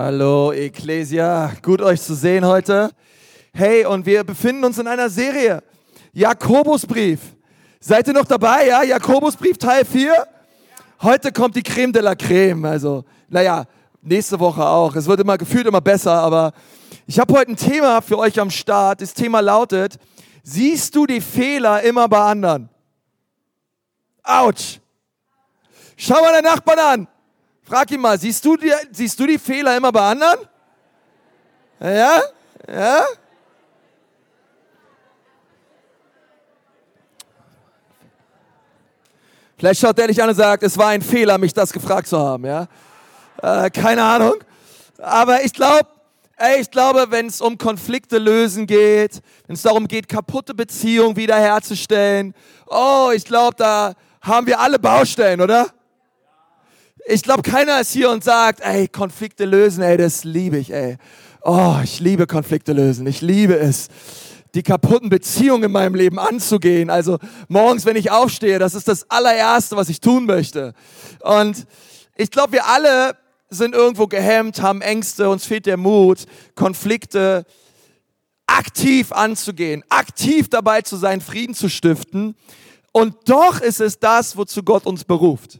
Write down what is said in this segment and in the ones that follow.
Hallo Ecclesia, gut euch zu sehen heute. Hey, und wir befinden uns in einer Serie. Jakobusbrief. Seid ihr noch dabei? Ja, Jakobusbrief Teil 4. Heute kommt die Creme de la Creme. Also, naja, nächste Woche auch. Es wird immer gefühlt immer besser, aber ich habe heute ein Thema für euch am Start. Das Thema lautet, siehst du die Fehler immer bei anderen? Autsch. Schau mal deinen Nachbarn an. Frag ihn mal, siehst du die, siehst du die Fehler immer bei anderen? Ja? Ja? Vielleicht schaut der dich an und sagt, es war ein Fehler, mich das gefragt zu haben, ja? Äh, keine Ahnung. Aber ich glaube, ich glaube, wenn es um Konflikte lösen geht, wenn es darum geht, kaputte Beziehungen wiederherzustellen, oh, ich glaube, da haben wir alle Baustellen, oder? Ich glaube, keiner ist hier und sagt, ey, Konflikte lösen, ey, das liebe ich, ey. Oh, ich liebe Konflikte lösen. Ich liebe es, die kaputten Beziehungen in meinem Leben anzugehen. Also morgens, wenn ich aufstehe, das ist das allererste, was ich tun möchte. Und ich glaube, wir alle sind irgendwo gehemmt, haben Ängste, uns fehlt der Mut, Konflikte aktiv anzugehen, aktiv dabei zu sein, Frieden zu stiften. Und doch ist es das, wozu Gott uns beruft.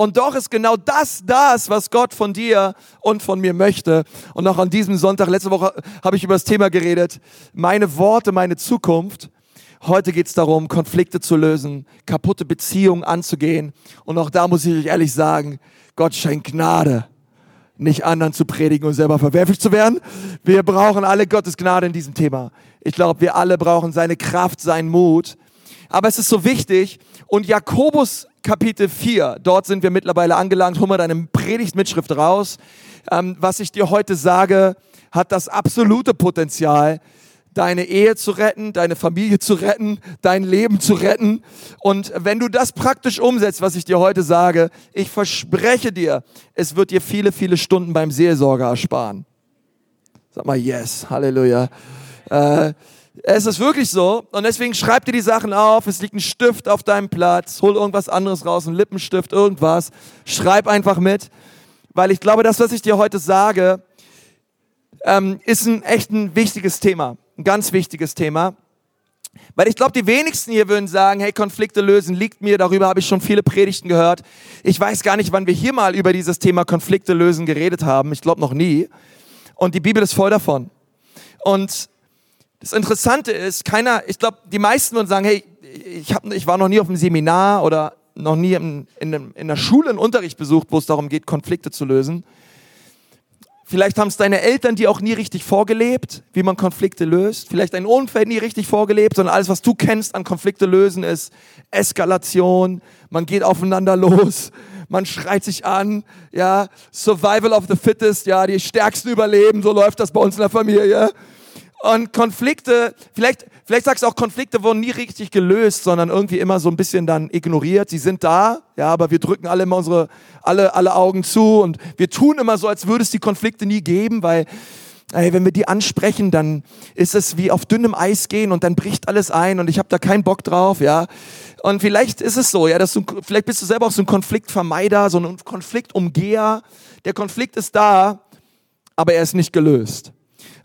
Und doch ist genau das das, was Gott von dir und von mir möchte. Und auch an diesem Sonntag, letzte Woche habe ich über das Thema geredet, meine Worte, meine Zukunft. Heute geht es darum, Konflikte zu lösen, kaputte Beziehungen anzugehen. Und auch da muss ich euch ehrlich sagen, Gott schenkt Gnade, nicht anderen zu predigen und selber verwerflich zu werden. Wir brauchen alle Gottes Gnade in diesem Thema. Ich glaube, wir alle brauchen seine Kraft, seinen Mut. Aber es ist so wichtig. Und Jakobus Kapitel 4. Dort sind wir mittlerweile angelangt. Hol mal deine Predigtmitschrift raus. Ähm, was ich dir heute sage, hat das absolute Potenzial, deine Ehe zu retten, deine Familie zu retten, dein Leben zu retten. Und wenn du das praktisch umsetzt, was ich dir heute sage, ich verspreche dir, es wird dir viele, viele Stunden beim Seelsorger ersparen. Sag mal, yes, Halleluja. Äh, es ist wirklich so. Und deswegen schreib dir die Sachen auf. Es liegt ein Stift auf deinem Platz. Hol irgendwas anderes raus, ein Lippenstift, irgendwas. Schreib einfach mit. Weil ich glaube, das, was ich dir heute sage, ähm, ist ein echt ein wichtiges Thema. Ein ganz wichtiges Thema. Weil ich glaube, die wenigsten hier würden sagen, hey, Konflikte lösen liegt mir, darüber habe ich schon viele Predigten gehört. Ich weiß gar nicht, wann wir hier mal über dieses Thema Konflikte lösen geredet haben. Ich glaube noch nie. Und die Bibel ist voll davon. Und das Interessante ist, keiner, ich glaube, die meisten würden sagen, hey, ich, hab, ich war noch nie auf einem Seminar oder noch nie in, in, in der Schule einen Unterricht besucht, wo es darum geht, Konflikte zu lösen. Vielleicht haben es deine Eltern dir auch nie richtig vorgelebt, wie man Konflikte löst. Vielleicht dein Umfeld nie richtig vorgelebt, sondern alles, was du kennst an Konflikte lösen, ist Eskalation. Man geht aufeinander los. Man schreit sich an. Ja, Survival of the Fittest. Ja, die Stärksten überleben. So läuft das bei uns in der Familie. Und Konflikte, vielleicht, vielleicht sagst du auch, Konflikte wurden nie richtig gelöst, sondern irgendwie immer so ein bisschen dann ignoriert. Sie sind da, ja, aber wir drücken alle immer unsere, alle, alle Augen zu und wir tun immer so, als würde es die Konflikte nie geben, weil, ey, wenn wir die ansprechen, dann ist es wie auf dünnem Eis gehen und dann bricht alles ein und ich habe da keinen Bock drauf, ja. Und vielleicht ist es so, ja, dass du, vielleicht bist du selber auch so ein Konfliktvermeider, so ein Konfliktumgeher. Der Konflikt ist da, aber er ist nicht gelöst.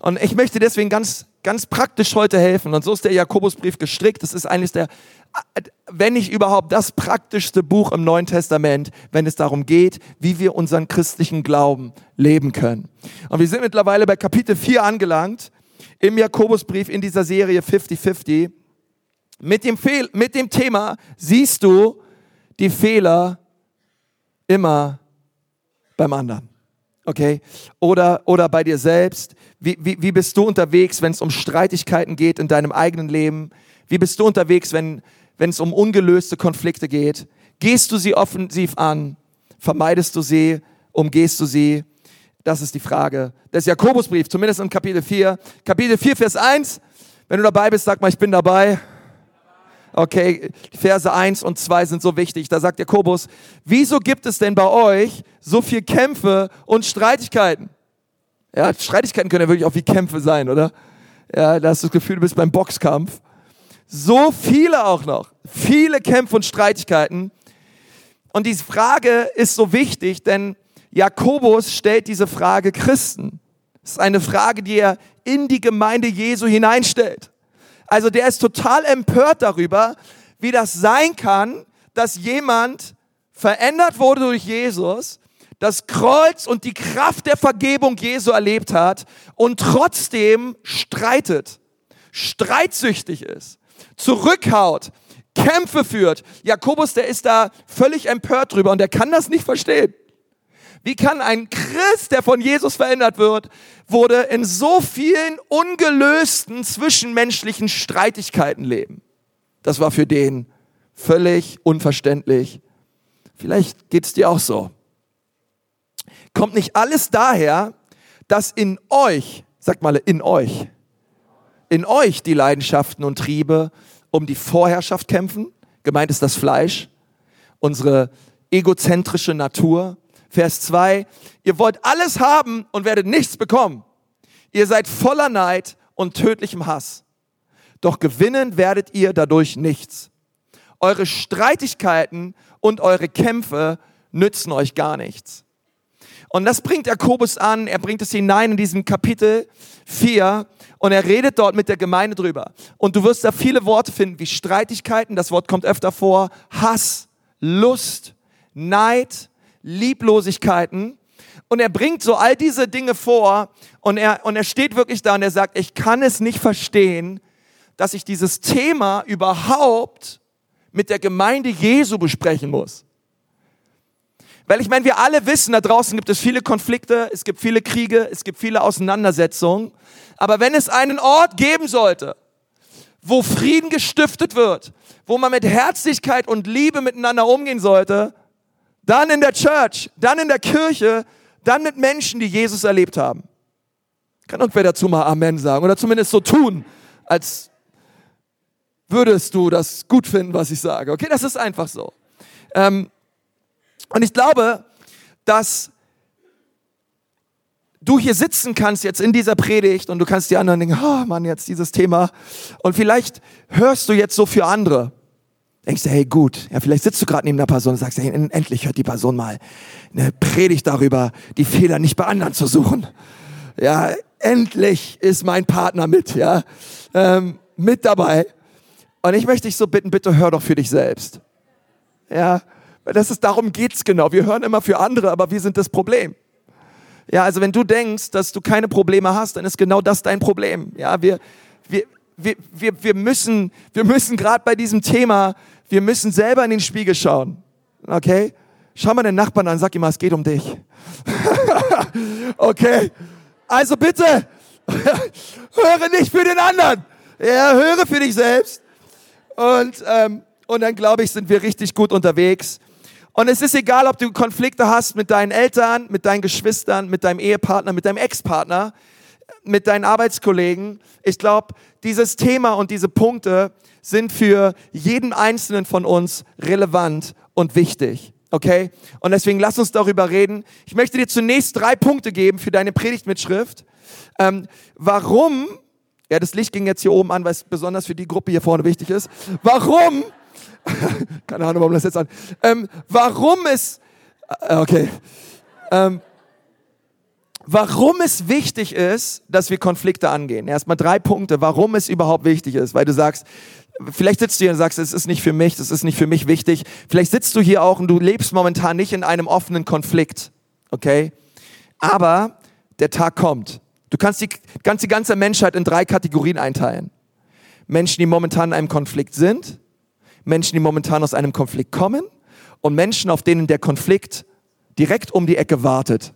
Und ich möchte deswegen ganz, ganz praktisch heute helfen. Und so ist der Jakobusbrief gestrickt. Das ist eigentlich der, wenn nicht überhaupt das praktischste Buch im Neuen Testament, wenn es darum geht, wie wir unseren christlichen Glauben leben können. Und wir sind mittlerweile bei Kapitel 4 angelangt im Jakobusbrief in dieser Serie 50-50. Mit dem, Fehl, mit dem Thema siehst du die Fehler immer beim anderen. Okay? Oder, oder bei dir selbst. Wie, wie, wie bist du unterwegs, wenn es um Streitigkeiten geht in deinem eigenen Leben? Wie bist du unterwegs, wenn, wenn es um ungelöste Konflikte geht? Gehst du sie offensiv an? Vermeidest du sie? Umgehst du sie? Das ist die Frage des Jakobusbrief, zumindest im Kapitel 4. Kapitel 4, Vers 1. Wenn du dabei bist, sag mal, ich bin dabei. Okay, Verse 1 und 2 sind so wichtig. Da sagt Jakobus, wieso gibt es denn bei euch so viel Kämpfe und Streitigkeiten? Ja, Streitigkeiten können ja wirklich auch wie Kämpfe sein, oder? Ja, da hast du das Gefühl, du bist beim Boxkampf. So viele auch noch. Viele Kämpfe und Streitigkeiten. Und diese Frage ist so wichtig, denn Jakobus stellt diese Frage Christen. Das ist eine Frage, die er in die Gemeinde Jesu hineinstellt. Also der ist total empört darüber, wie das sein kann, dass jemand verändert wurde durch Jesus, das Kreuz und die Kraft der Vergebung Jesu erlebt hat und trotzdem streitet, streitsüchtig ist, zurückhaut, Kämpfe führt. Jakobus, der ist da völlig empört drüber und der kann das nicht verstehen. Wie kann ein Christ, der von Jesus verändert wird, wurde in so vielen ungelösten zwischenmenschlichen Streitigkeiten leben? Das war für den völlig unverständlich. Vielleicht geht's dir auch so. Kommt nicht alles daher, dass in euch, sagt mal in euch, in euch die Leidenschaften und Triebe um die Vorherrschaft kämpfen? Gemeint ist das Fleisch, unsere egozentrische Natur, Vers 2, ihr wollt alles haben und werdet nichts bekommen. Ihr seid voller Neid und tödlichem Hass. Doch gewinnen werdet ihr dadurch nichts. Eure Streitigkeiten und eure Kämpfe nützen euch gar nichts. Und das bringt Jakobus an, er bringt es hinein in diesem Kapitel 4 und er redet dort mit der Gemeinde drüber. Und du wirst da viele Worte finden wie Streitigkeiten, das Wort kommt öfter vor, Hass, Lust, Neid, Lieblosigkeiten. Und er bringt so all diese Dinge vor und er, und er steht wirklich da und er sagt, ich kann es nicht verstehen, dass ich dieses Thema überhaupt mit der Gemeinde Jesu besprechen muss. Weil ich meine, wir alle wissen, da draußen gibt es viele Konflikte, es gibt viele Kriege, es gibt viele Auseinandersetzungen. Aber wenn es einen Ort geben sollte, wo Frieden gestiftet wird, wo man mit Herzlichkeit und Liebe miteinander umgehen sollte, dann in der Church, dann in der Kirche, dann mit Menschen, die Jesus erlebt haben. Kann irgendwer dazu mal Amen sagen oder zumindest so tun, als würdest du das gut finden, was ich sage. Okay, das ist einfach so. Ähm, und ich glaube, dass du hier sitzen kannst jetzt in dieser Predigt und du kannst die anderen denken, oh Mann, jetzt dieses Thema. Und vielleicht hörst du jetzt so für andere denkst du, hey gut, ja, vielleicht sitzt du gerade neben einer Person und sagst, hey, endlich hört die Person mal eine Predigt darüber, die Fehler nicht bei anderen zu suchen. Ja, endlich ist mein Partner mit, ja, ähm, mit dabei. Und ich möchte dich so bitten, bitte hör doch für dich selbst. Ja, das ist, darum geht's genau. Wir hören immer für andere, aber wir sind das Problem. Ja, also wenn du denkst, dass du keine Probleme hast, dann ist genau das dein Problem. Ja, wir, wir, wir, wir, wir müssen, wir müssen gerade bei diesem Thema wir müssen selber in den Spiegel schauen. Okay? Schau mal den Nachbarn an, sag ihm mal, es geht um dich. okay? Also bitte, höre nicht für den anderen. Ja, höre für dich selbst. Und, ähm, und dann glaube ich, sind wir richtig gut unterwegs. Und es ist egal, ob du Konflikte hast mit deinen Eltern, mit deinen Geschwistern, mit deinem Ehepartner, mit deinem Ex-Partner, mit deinen Arbeitskollegen. Ich glaube, dieses Thema und diese Punkte sind für jeden Einzelnen von uns relevant und wichtig. Okay? Und deswegen lass uns darüber reden. Ich möchte dir zunächst drei Punkte geben für deine Predigtmitschrift. Ähm, warum, ja, das Licht ging jetzt hier oben an, weil es besonders für die Gruppe hier vorne wichtig ist. Warum, keine Ahnung, warum das jetzt an, ähm, warum es, äh, okay, ähm, warum es wichtig ist, dass wir Konflikte angehen. Erstmal drei Punkte, warum es überhaupt wichtig ist, weil du sagst, Vielleicht sitzt du hier und sagst, es ist nicht für mich, das ist nicht für mich wichtig. Vielleicht sitzt du hier auch und du lebst momentan nicht in einem offenen Konflikt. Okay? Aber der Tag kommt. Du kannst die, kannst die ganze Menschheit in drei Kategorien einteilen. Menschen, die momentan in einem Konflikt sind, Menschen, die momentan aus einem Konflikt kommen und Menschen, auf denen der Konflikt direkt um die Ecke wartet.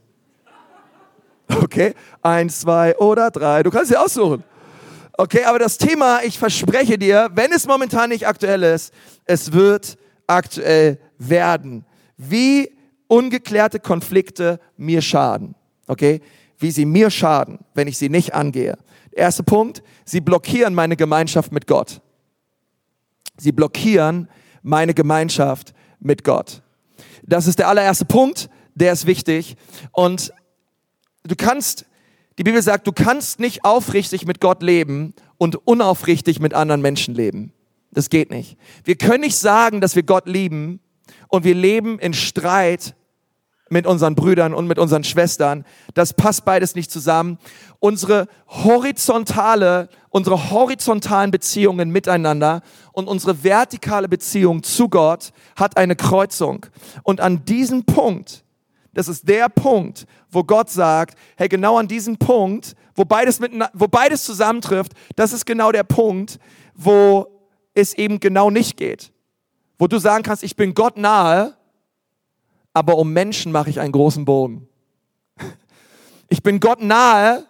Okay? Eins, zwei oder drei. Du kannst sie aussuchen. Okay, aber das Thema, ich verspreche dir, wenn es momentan nicht aktuell ist, es wird aktuell werden. Wie ungeklärte Konflikte mir schaden. Okay? Wie sie mir schaden, wenn ich sie nicht angehe. Erster Punkt, sie blockieren meine Gemeinschaft mit Gott. Sie blockieren meine Gemeinschaft mit Gott. Das ist der allererste Punkt, der ist wichtig. Und du kannst die Bibel sagt, du kannst nicht aufrichtig mit Gott leben und unaufrichtig mit anderen Menschen leben. Das geht nicht. Wir können nicht sagen, dass wir Gott lieben und wir leben in Streit mit unseren Brüdern und mit unseren Schwestern. Das passt beides nicht zusammen. Unsere horizontale, unsere horizontalen Beziehungen miteinander und unsere vertikale Beziehung zu Gott hat eine Kreuzung. Und an diesem Punkt, das ist der Punkt, wo Gott sagt, hey, genau an diesem Punkt, wo beides, mit, wo beides zusammentrifft, das ist genau der Punkt, wo es eben genau nicht geht. Wo du sagen kannst, ich bin Gott nahe, aber um Menschen mache ich einen großen Bogen. Ich bin Gott nahe,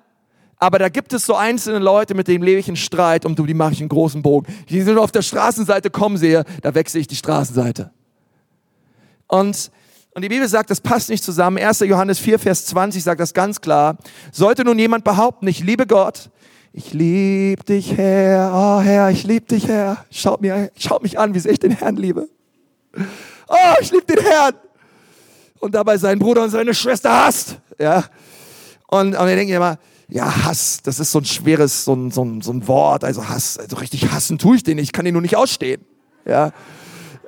aber da gibt es so einzelne Leute, mit denen lebe ich in Streit, um die mache ich einen großen Bogen. Die sind auf der Straßenseite kommen sehe, da wechsle ich die Straßenseite. Und, und die Bibel sagt, das passt nicht zusammen. 1. Johannes 4, Vers 20 sagt das ganz klar. Sollte nun jemand behaupten, ich liebe Gott, ich liebe dich, Herr, oh Herr, ich liebe dich, Herr. Schaut, mir, schaut mich an, wie sehr ich den Herrn liebe. Oh, ich liebe den Herrn und dabei seinen Bruder und seine Schwester hasst. Ja? Und, und ich denke immer, ja, Hass, das ist so ein schweres, so ein, so ein, so ein Wort. Also Hass, also richtig hassen tue ich den nicht, ich kann den nur nicht ausstehen. Ja?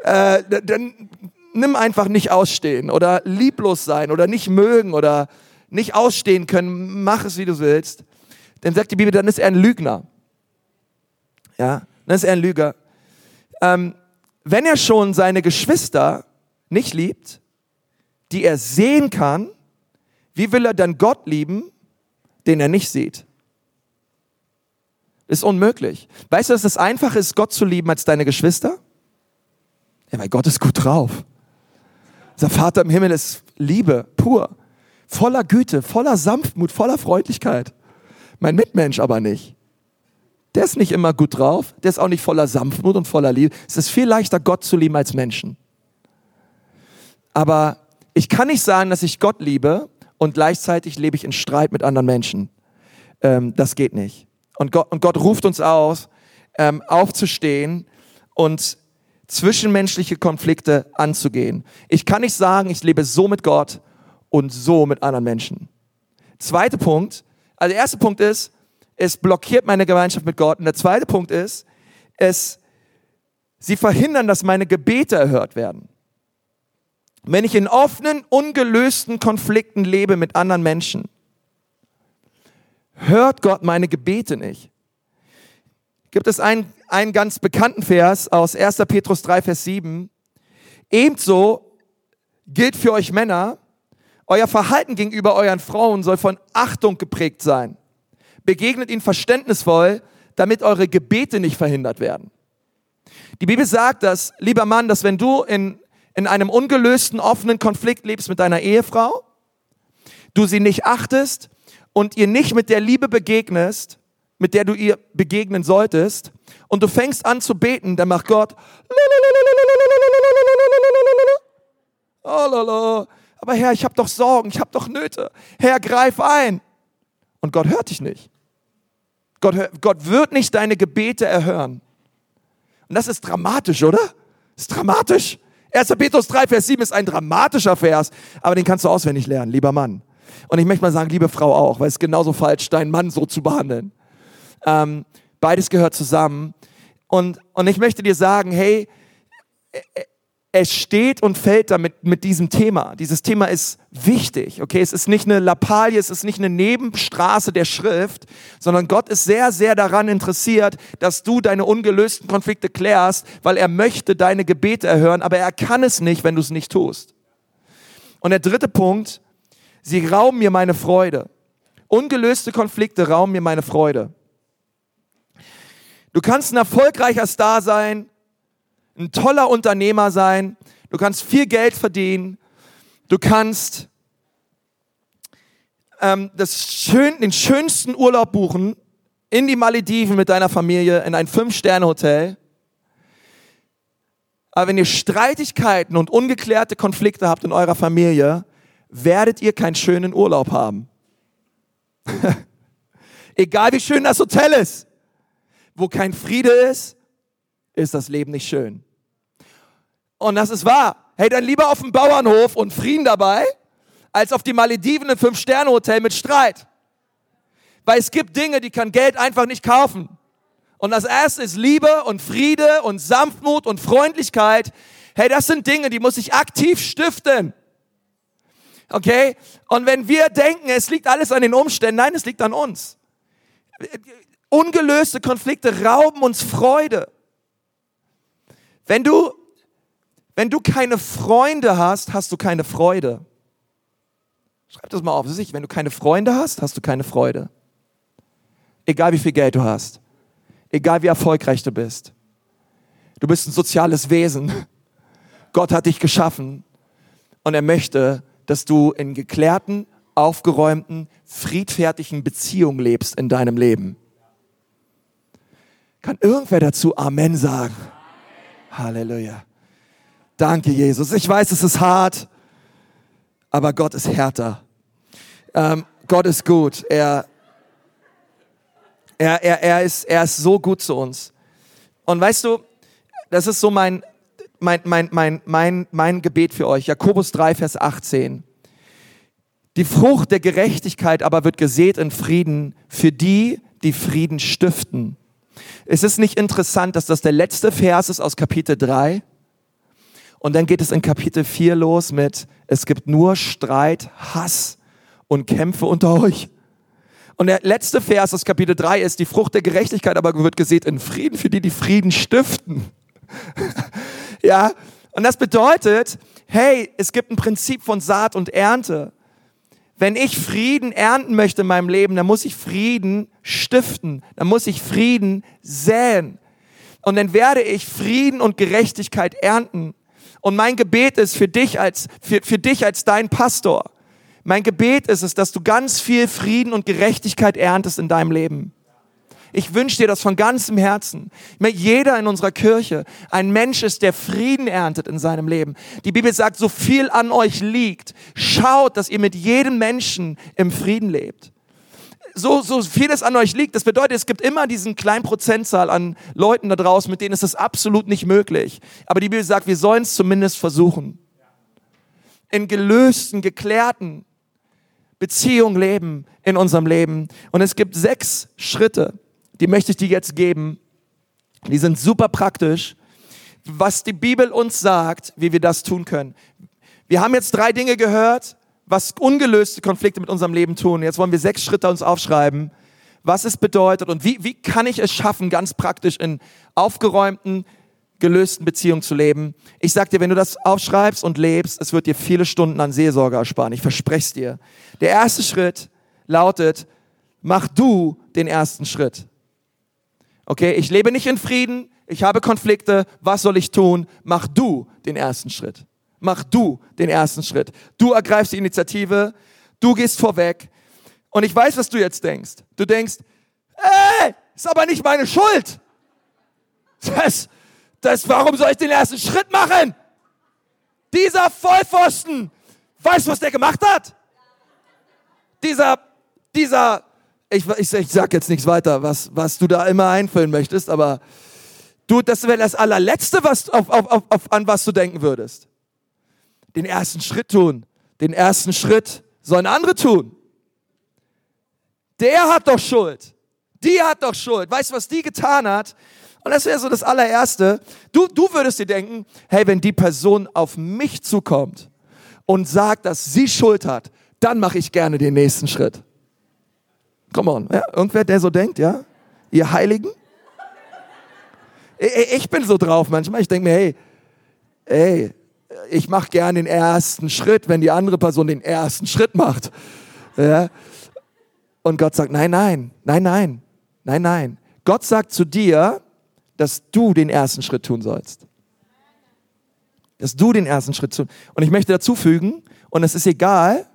Äh, dann nimm einfach nicht ausstehen oder lieblos sein oder nicht mögen oder nicht ausstehen können, mach es, wie du willst. Dann sagt die Bibel, dann ist er ein Lügner. Ja, dann ist er ein Lüger. Ähm, wenn er schon seine Geschwister nicht liebt, die er sehen kann, wie will er dann Gott lieben, den er nicht sieht? Ist unmöglich. Weißt du, dass es einfacher ist, Gott zu lieben als deine Geschwister? Ja, weil Gott ist gut drauf. Unser Vater im Himmel ist Liebe pur, voller Güte, voller Sanftmut, voller Freundlichkeit. Mein Mitmensch aber nicht. Der ist nicht immer gut drauf, der ist auch nicht voller Sanftmut und voller Liebe. Es ist viel leichter, Gott zu lieben als Menschen. Aber ich kann nicht sagen, dass ich Gott liebe und gleichzeitig lebe ich in Streit mit anderen Menschen. Ähm, das geht nicht. Und Gott, und Gott ruft uns aus, ähm, aufzustehen und zwischenmenschliche Konflikte anzugehen. Ich kann nicht sagen, ich lebe so mit Gott und so mit anderen Menschen. Zweiter Punkt, also der erste Punkt ist, es blockiert meine Gemeinschaft mit Gott. Und der zweite Punkt ist, es, sie verhindern, dass meine Gebete erhört werden. Wenn ich in offenen, ungelösten Konflikten lebe mit anderen Menschen, hört Gott meine Gebete nicht. Gibt es einen, einen ganz bekannten Vers aus 1. Petrus 3, Vers 7. Ebenso gilt für euch Männer, euer Verhalten gegenüber euren Frauen soll von Achtung geprägt sein. Begegnet ihnen verständnisvoll, damit eure Gebete nicht verhindert werden. Die Bibel sagt, dass, lieber Mann, dass wenn du in in einem ungelösten, offenen Konflikt lebst mit deiner Ehefrau, du sie nicht achtest und ihr nicht mit der Liebe begegnest, mit der du ihr begegnen solltest, und du fängst an zu beten, dann macht Gott, oh, aber Herr, ich habe doch Sorgen, ich habe doch Nöte. Herr, greif ein. Und Gott hört dich nicht. Gott, Gott wird nicht deine Gebete erhören. Und das ist dramatisch, oder? Das ist dramatisch. 1. Petrus 3, Vers 7 ist ein dramatischer Vers, aber den kannst du auswendig lernen, lieber Mann. Und ich möchte mal sagen, liebe Frau auch, weil es ist genauso falsch, deinen Mann so zu behandeln. Ähm, beides gehört zusammen. Und, und ich möchte dir sagen, hey, es steht und fällt damit mit diesem Thema. Dieses Thema ist wichtig, okay? Es ist nicht eine Lappalie, es ist nicht eine Nebenstraße der Schrift, sondern Gott ist sehr, sehr daran interessiert, dass du deine ungelösten Konflikte klärst, weil er möchte deine Gebete erhören, aber er kann es nicht, wenn du es nicht tust. Und der dritte Punkt, sie rauben mir meine Freude. Ungelöste Konflikte rauben mir meine Freude. Du kannst ein erfolgreicher Star sein, ein toller Unternehmer sein, du kannst viel Geld verdienen, du kannst ähm, das schön, den schönsten Urlaub buchen in die Malediven mit deiner Familie in ein Fünf-Sterne-Hotel. Aber wenn ihr Streitigkeiten und ungeklärte Konflikte habt in eurer Familie, werdet ihr keinen schönen Urlaub haben. Egal wie schön das Hotel ist, wo kein Friede ist, ist das Leben nicht schön. Und das ist wahr. Hey, dann lieber auf dem Bauernhof und Frieden dabei, als auf die Malediven im Fünf-Sterne-Hotel mit Streit. Weil es gibt Dinge, die kann Geld einfach nicht kaufen. Und das erste ist Liebe und Friede und Sanftmut und Freundlichkeit. Hey, das sind Dinge, die muss ich aktiv stiften. Okay? Und wenn wir denken, es liegt alles an den Umständen, nein, es liegt an uns. Ungelöste Konflikte rauben uns Freude. Wenn du, wenn du keine Freunde hast, hast du keine Freude. Schreib das mal auf. Wenn du keine Freunde hast, hast du keine Freude. Egal wie viel Geld du hast. Egal wie erfolgreich du bist. Du bist ein soziales Wesen. Gott hat dich geschaffen und er möchte, dass du in geklärten, aufgeräumten, friedfertigen Beziehungen lebst in deinem Leben. Kann irgendwer dazu Amen sagen? Halleluja. Danke, Jesus. Ich weiß, es ist hart, aber Gott ist härter. Ähm, Gott ist gut. Er, er, er, er, ist, er ist so gut zu uns. Und weißt du, das ist so mein, mein, mein, mein, mein, mein Gebet für euch. Jakobus 3, Vers 18. Die Frucht der Gerechtigkeit aber wird gesät in Frieden für die, die Frieden stiften. Es ist nicht interessant, dass das der letzte Vers ist aus Kapitel 3. Und dann geht es in Kapitel 4 los mit, es gibt nur Streit, Hass und Kämpfe unter euch. Und der letzte Vers aus Kapitel 3 ist, die Frucht der Gerechtigkeit aber wird gesät in Frieden für die, die Frieden stiften. ja, und das bedeutet, hey, es gibt ein Prinzip von Saat und Ernte. Wenn ich Frieden ernten möchte in meinem Leben, dann muss ich Frieden stiften, dann muss ich Frieden säen. Und dann werde ich Frieden und Gerechtigkeit ernten. Und mein Gebet ist für dich als, für, für dich als dein Pastor. Mein Gebet ist es, dass du ganz viel Frieden und Gerechtigkeit erntest in deinem Leben. Ich wünsche dir das von ganzem Herzen. Jeder in unserer Kirche ein Mensch ist, der Frieden erntet in seinem Leben. Die Bibel sagt, so viel an euch liegt, schaut, dass ihr mit jedem Menschen im Frieden lebt. So, so vieles an euch liegt. Das bedeutet, es gibt immer diesen kleinen Prozentzahl an Leuten da draußen, mit denen ist es absolut nicht möglich. Aber die Bibel sagt, wir sollen es zumindest versuchen. In gelösten, geklärten Beziehungen leben in unserem Leben. Und es gibt sechs Schritte, die möchte ich dir jetzt geben. Die sind super praktisch, was die Bibel uns sagt, wie wir das tun können. Wir haben jetzt drei Dinge gehört, was ungelöste Konflikte mit unserem Leben tun. Jetzt wollen wir sechs Schritte uns aufschreiben, was es bedeutet und wie, wie kann ich es schaffen, ganz praktisch in aufgeräumten, gelösten Beziehungen zu leben. Ich sag dir, wenn du das aufschreibst und lebst, es wird dir viele Stunden an Seelsorge ersparen. Ich verspreche es dir. Der erste Schritt lautet, mach du den ersten Schritt. Okay, ich lebe nicht in Frieden, ich habe Konflikte, was soll ich tun? Mach du den ersten Schritt. Mach du den ersten Schritt. Du ergreifst die Initiative, du gehst vorweg. Und ich weiß, was du jetzt denkst. Du denkst, ey, ist aber nicht meine Schuld. Das, das, warum soll ich den ersten Schritt machen? Dieser Vollpfosten, weißt du, was der gemacht hat? Dieser, dieser ich, ich, ich sag jetzt nichts weiter, was, was du da immer einfüllen möchtest, aber du, das wäre das allerletzte, was, auf, auf, auf, an was du denken würdest. Den ersten Schritt tun. Den ersten Schritt sollen andere tun. Der hat doch Schuld. Die hat doch Schuld. Weißt du, was die getan hat? Und das wäre so das allererste. Du, du würdest dir denken, hey, wenn die Person auf mich zukommt und sagt, dass sie Schuld hat, dann mache ich gerne den nächsten Schritt. Come on. Ja, irgendwer, der so denkt, ja? Ihr Heiligen? Ich bin so drauf manchmal. Ich denke mir, hey, ey, ich mache gern den ersten Schritt, wenn die andere Person den ersten Schritt macht. Ja? Und Gott sagt, nein, nein, nein, nein, nein, nein. Gott sagt zu dir, dass du den ersten Schritt tun sollst. Dass du den ersten Schritt tun. Und ich möchte dazu fügen, und es ist egal,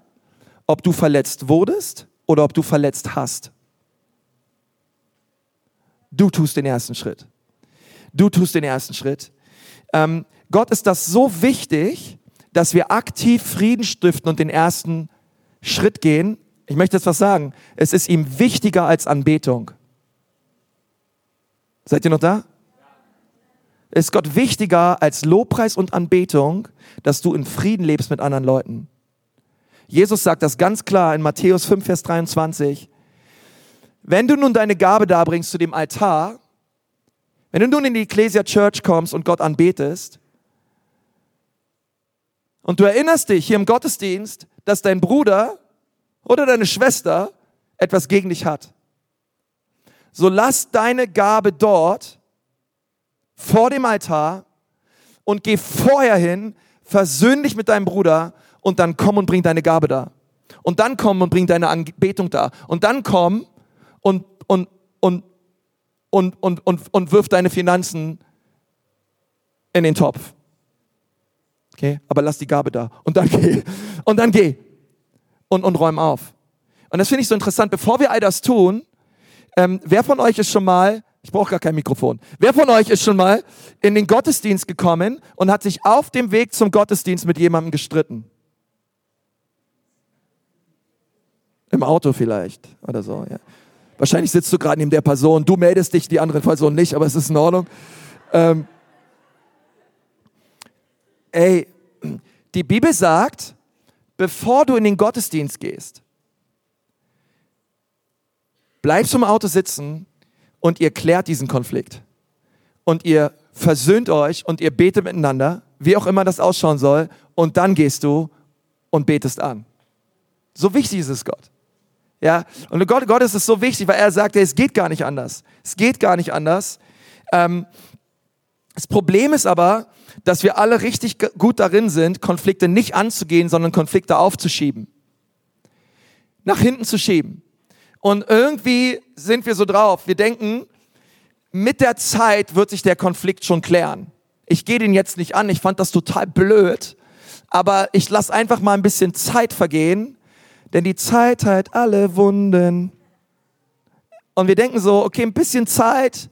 ob du verletzt wurdest oder ob du verletzt hast. Du tust den ersten Schritt. Du tust den ersten Schritt. Ähm, Gott ist das so wichtig, dass wir aktiv Frieden stiften und den ersten Schritt gehen. Ich möchte jetzt was sagen. Es ist ihm wichtiger als Anbetung. Seid ihr noch da? Ist Gott wichtiger als Lobpreis und Anbetung, dass du in Frieden lebst mit anderen Leuten. Jesus sagt das ganz klar in Matthäus 5, Vers 23. Wenn du nun deine Gabe darbringst zu dem Altar, wenn du nun in die Ecclesia Church kommst und Gott anbetest, und du erinnerst dich hier im Gottesdienst, dass dein Bruder oder deine Schwester etwas gegen dich hat. So lass deine Gabe dort vor dem Altar und geh vorher hin, versöhn dich mit deinem Bruder und dann komm und bring deine Gabe da. Und dann komm und bring deine Anbetung da. Und dann komm und, und, und, und, und, und, und wirf deine Finanzen in den Topf. Okay, aber lass die Gabe da. Und dann geh. Und dann geh. Und, und räum auf. Und das finde ich so interessant. Bevor wir all das tun, ähm, wer von euch ist schon mal, ich brauche gar kein Mikrofon, wer von euch ist schon mal in den Gottesdienst gekommen und hat sich auf dem Weg zum Gottesdienst mit jemandem gestritten? Im Auto vielleicht oder so, ja. Wahrscheinlich sitzt du gerade neben der Person, du meldest dich, die andere Person nicht, aber es ist in Ordnung. Ähm, ey, die Bibel sagt, bevor du in den Gottesdienst gehst, bleibst du im Auto sitzen und ihr klärt diesen Konflikt. Und ihr versöhnt euch und ihr betet miteinander, wie auch immer das ausschauen soll, und dann gehst du und betest an. So wichtig ist es Gott. Ja, und Gott, Gott ist es so wichtig, weil er sagt, es geht gar nicht anders. Es geht gar nicht anders. Ähm, das Problem ist aber, dass wir alle richtig gut darin sind, Konflikte nicht anzugehen, sondern Konflikte aufzuschieben. Nach hinten zu schieben. Und irgendwie sind wir so drauf. Wir denken, mit der Zeit wird sich der Konflikt schon klären. Ich gehe den jetzt nicht an, ich fand das total blöd, aber ich lasse einfach mal ein bisschen Zeit vergehen, denn die Zeit heilt alle Wunden. Und wir denken so, okay, ein bisschen Zeit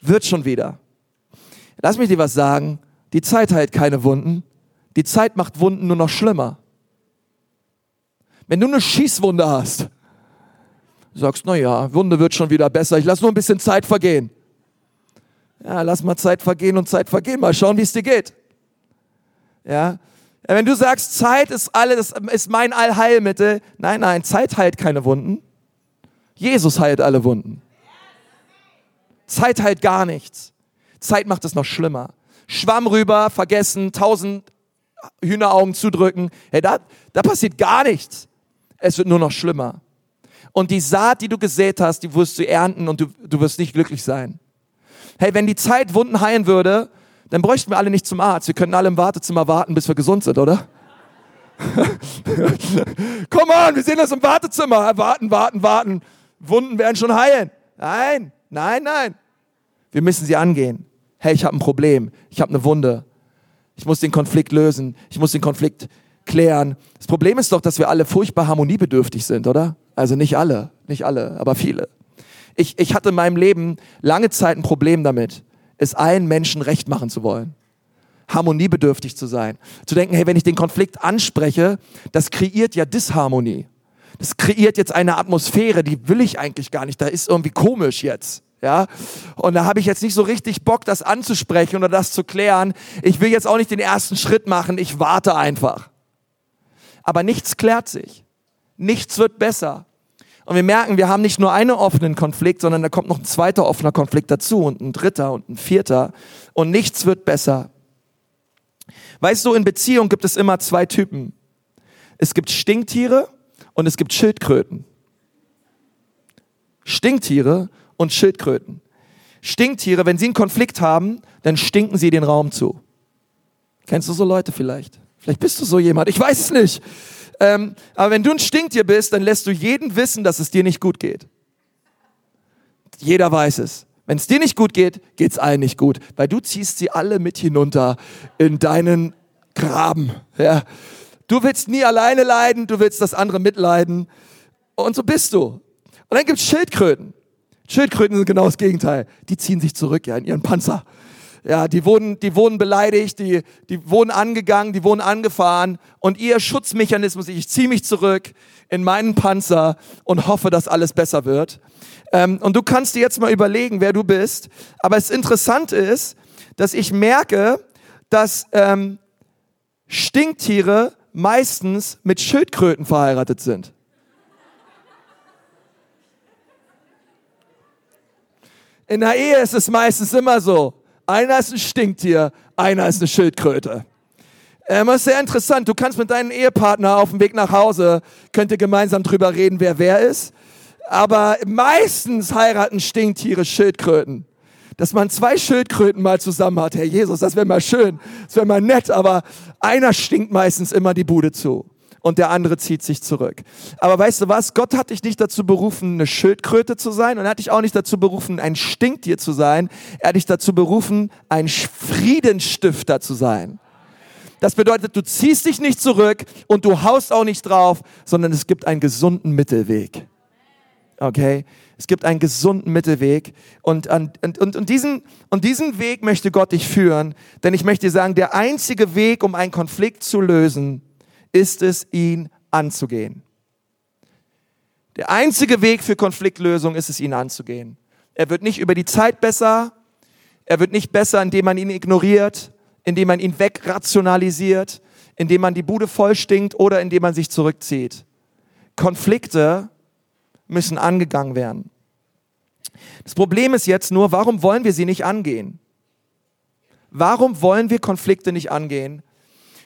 wird schon wieder. Lass mich dir was sagen. Die Zeit heilt keine Wunden. Die Zeit macht Wunden nur noch schlimmer. Wenn du eine Schießwunde hast, sagst, na ja, Wunde wird schon wieder besser. Ich lass nur ein bisschen Zeit vergehen. Ja, lass mal Zeit vergehen und Zeit vergehen. Mal schauen, wie es dir geht. Ja. Wenn du sagst, Zeit ist alles, ist mein Allheilmittel. Nein, nein, Zeit heilt keine Wunden. Jesus heilt alle Wunden. Zeit heilt gar nichts. Zeit macht es noch schlimmer. Schwamm rüber, vergessen, tausend Hühneraugen zudrücken. Hey, da, da passiert gar nichts. Es wird nur noch schlimmer. Und die Saat, die du gesät hast, die wirst du ernten und du, du wirst nicht glücklich sein. Hey, wenn die Zeit Wunden heilen würde, dann bräuchten wir alle nicht zum Arzt. Wir könnten alle im Wartezimmer warten, bis wir gesund sind, oder? Komm on, wir sehen das im Wartezimmer. Warten, warten, warten. Wunden werden schon heilen. Nein, nein, nein. Wir müssen sie angehen hey, ich habe ein Problem, ich habe eine Wunde, ich muss den Konflikt lösen, ich muss den Konflikt klären. Das Problem ist doch, dass wir alle furchtbar harmoniebedürftig sind, oder? Also nicht alle, nicht alle, aber viele. Ich, ich hatte in meinem Leben lange Zeit ein Problem damit, es allen Menschen recht machen zu wollen. Harmoniebedürftig zu sein. Zu denken, hey, wenn ich den Konflikt anspreche, das kreiert ja Disharmonie. Das kreiert jetzt eine Atmosphäre, die will ich eigentlich gar nicht. Da ist irgendwie komisch jetzt. Ja, und da habe ich jetzt nicht so richtig Bock, das anzusprechen oder das zu klären. Ich will jetzt auch nicht den ersten Schritt machen, ich warte einfach. Aber nichts klärt sich. Nichts wird besser. Und wir merken, wir haben nicht nur einen offenen Konflikt, sondern da kommt noch ein zweiter offener Konflikt dazu und ein dritter und ein vierter. Und nichts wird besser. Weißt du, in Beziehung gibt es immer zwei Typen. Es gibt Stinktiere und es gibt Schildkröten. Stinktiere und Schildkröten. Stinktiere, wenn sie einen Konflikt haben, dann stinken sie den Raum zu. Kennst du so Leute vielleicht? Vielleicht bist du so jemand, ich weiß es nicht. Ähm, aber wenn du ein Stinktier bist, dann lässt du jeden wissen, dass es dir nicht gut geht. Jeder weiß es. Wenn es dir nicht gut geht, geht es allen nicht gut, weil du ziehst sie alle mit hinunter in deinen Graben. Ja. Du willst nie alleine leiden, du willst das andere mitleiden. Und so bist du. Und dann gibt es Schildkröten. Schildkröten sind genau das Gegenteil. Die ziehen sich zurück, ja, in ihren Panzer. Ja, die wurden, die wurden beleidigt, die, die wurden angegangen, die wurden angefahren und ihr Schutzmechanismus, ich ziehe mich zurück in meinen Panzer und hoffe, dass alles besser wird. Ähm, und du kannst dir jetzt mal überlegen, wer du bist. Aber das Interessante ist, dass ich merke, dass ähm, Stinktiere meistens mit Schildkröten verheiratet sind. In der Ehe ist es meistens immer so. Einer ist ein Stinktier, einer ist eine Schildkröte. Ähm, ist sehr interessant. Du kannst mit deinem Ehepartner auf dem Weg nach Hause, könnt ihr gemeinsam drüber reden, wer wer ist. Aber meistens heiraten Stinktiere Schildkröten. Dass man zwei Schildkröten mal zusammen hat. Herr Jesus, das wäre mal schön. Das wäre mal nett. Aber einer stinkt meistens immer die Bude zu und der andere zieht sich zurück. Aber weißt du was? Gott hat dich nicht dazu berufen, eine Schildkröte zu sein und er hat dich auch nicht dazu berufen, ein Stinktier zu sein. Er hat dich dazu berufen, ein Friedensstifter zu sein. Das bedeutet, du ziehst dich nicht zurück und du haust auch nicht drauf, sondern es gibt einen gesunden Mittelweg. Okay? Es gibt einen gesunden Mittelweg und, und, und, und, diesen, und diesen Weg möchte Gott dich führen, denn ich möchte dir sagen, der einzige Weg, um einen Konflikt zu lösen, ist es, ihn anzugehen. Der einzige Weg für Konfliktlösung ist es, ihn anzugehen. Er wird nicht über die Zeit besser, er wird nicht besser, indem man ihn ignoriert, indem man ihn wegrationalisiert, indem man die Bude vollstinkt oder indem man sich zurückzieht. Konflikte müssen angegangen werden. Das Problem ist jetzt nur, warum wollen wir sie nicht angehen? Warum wollen wir Konflikte nicht angehen?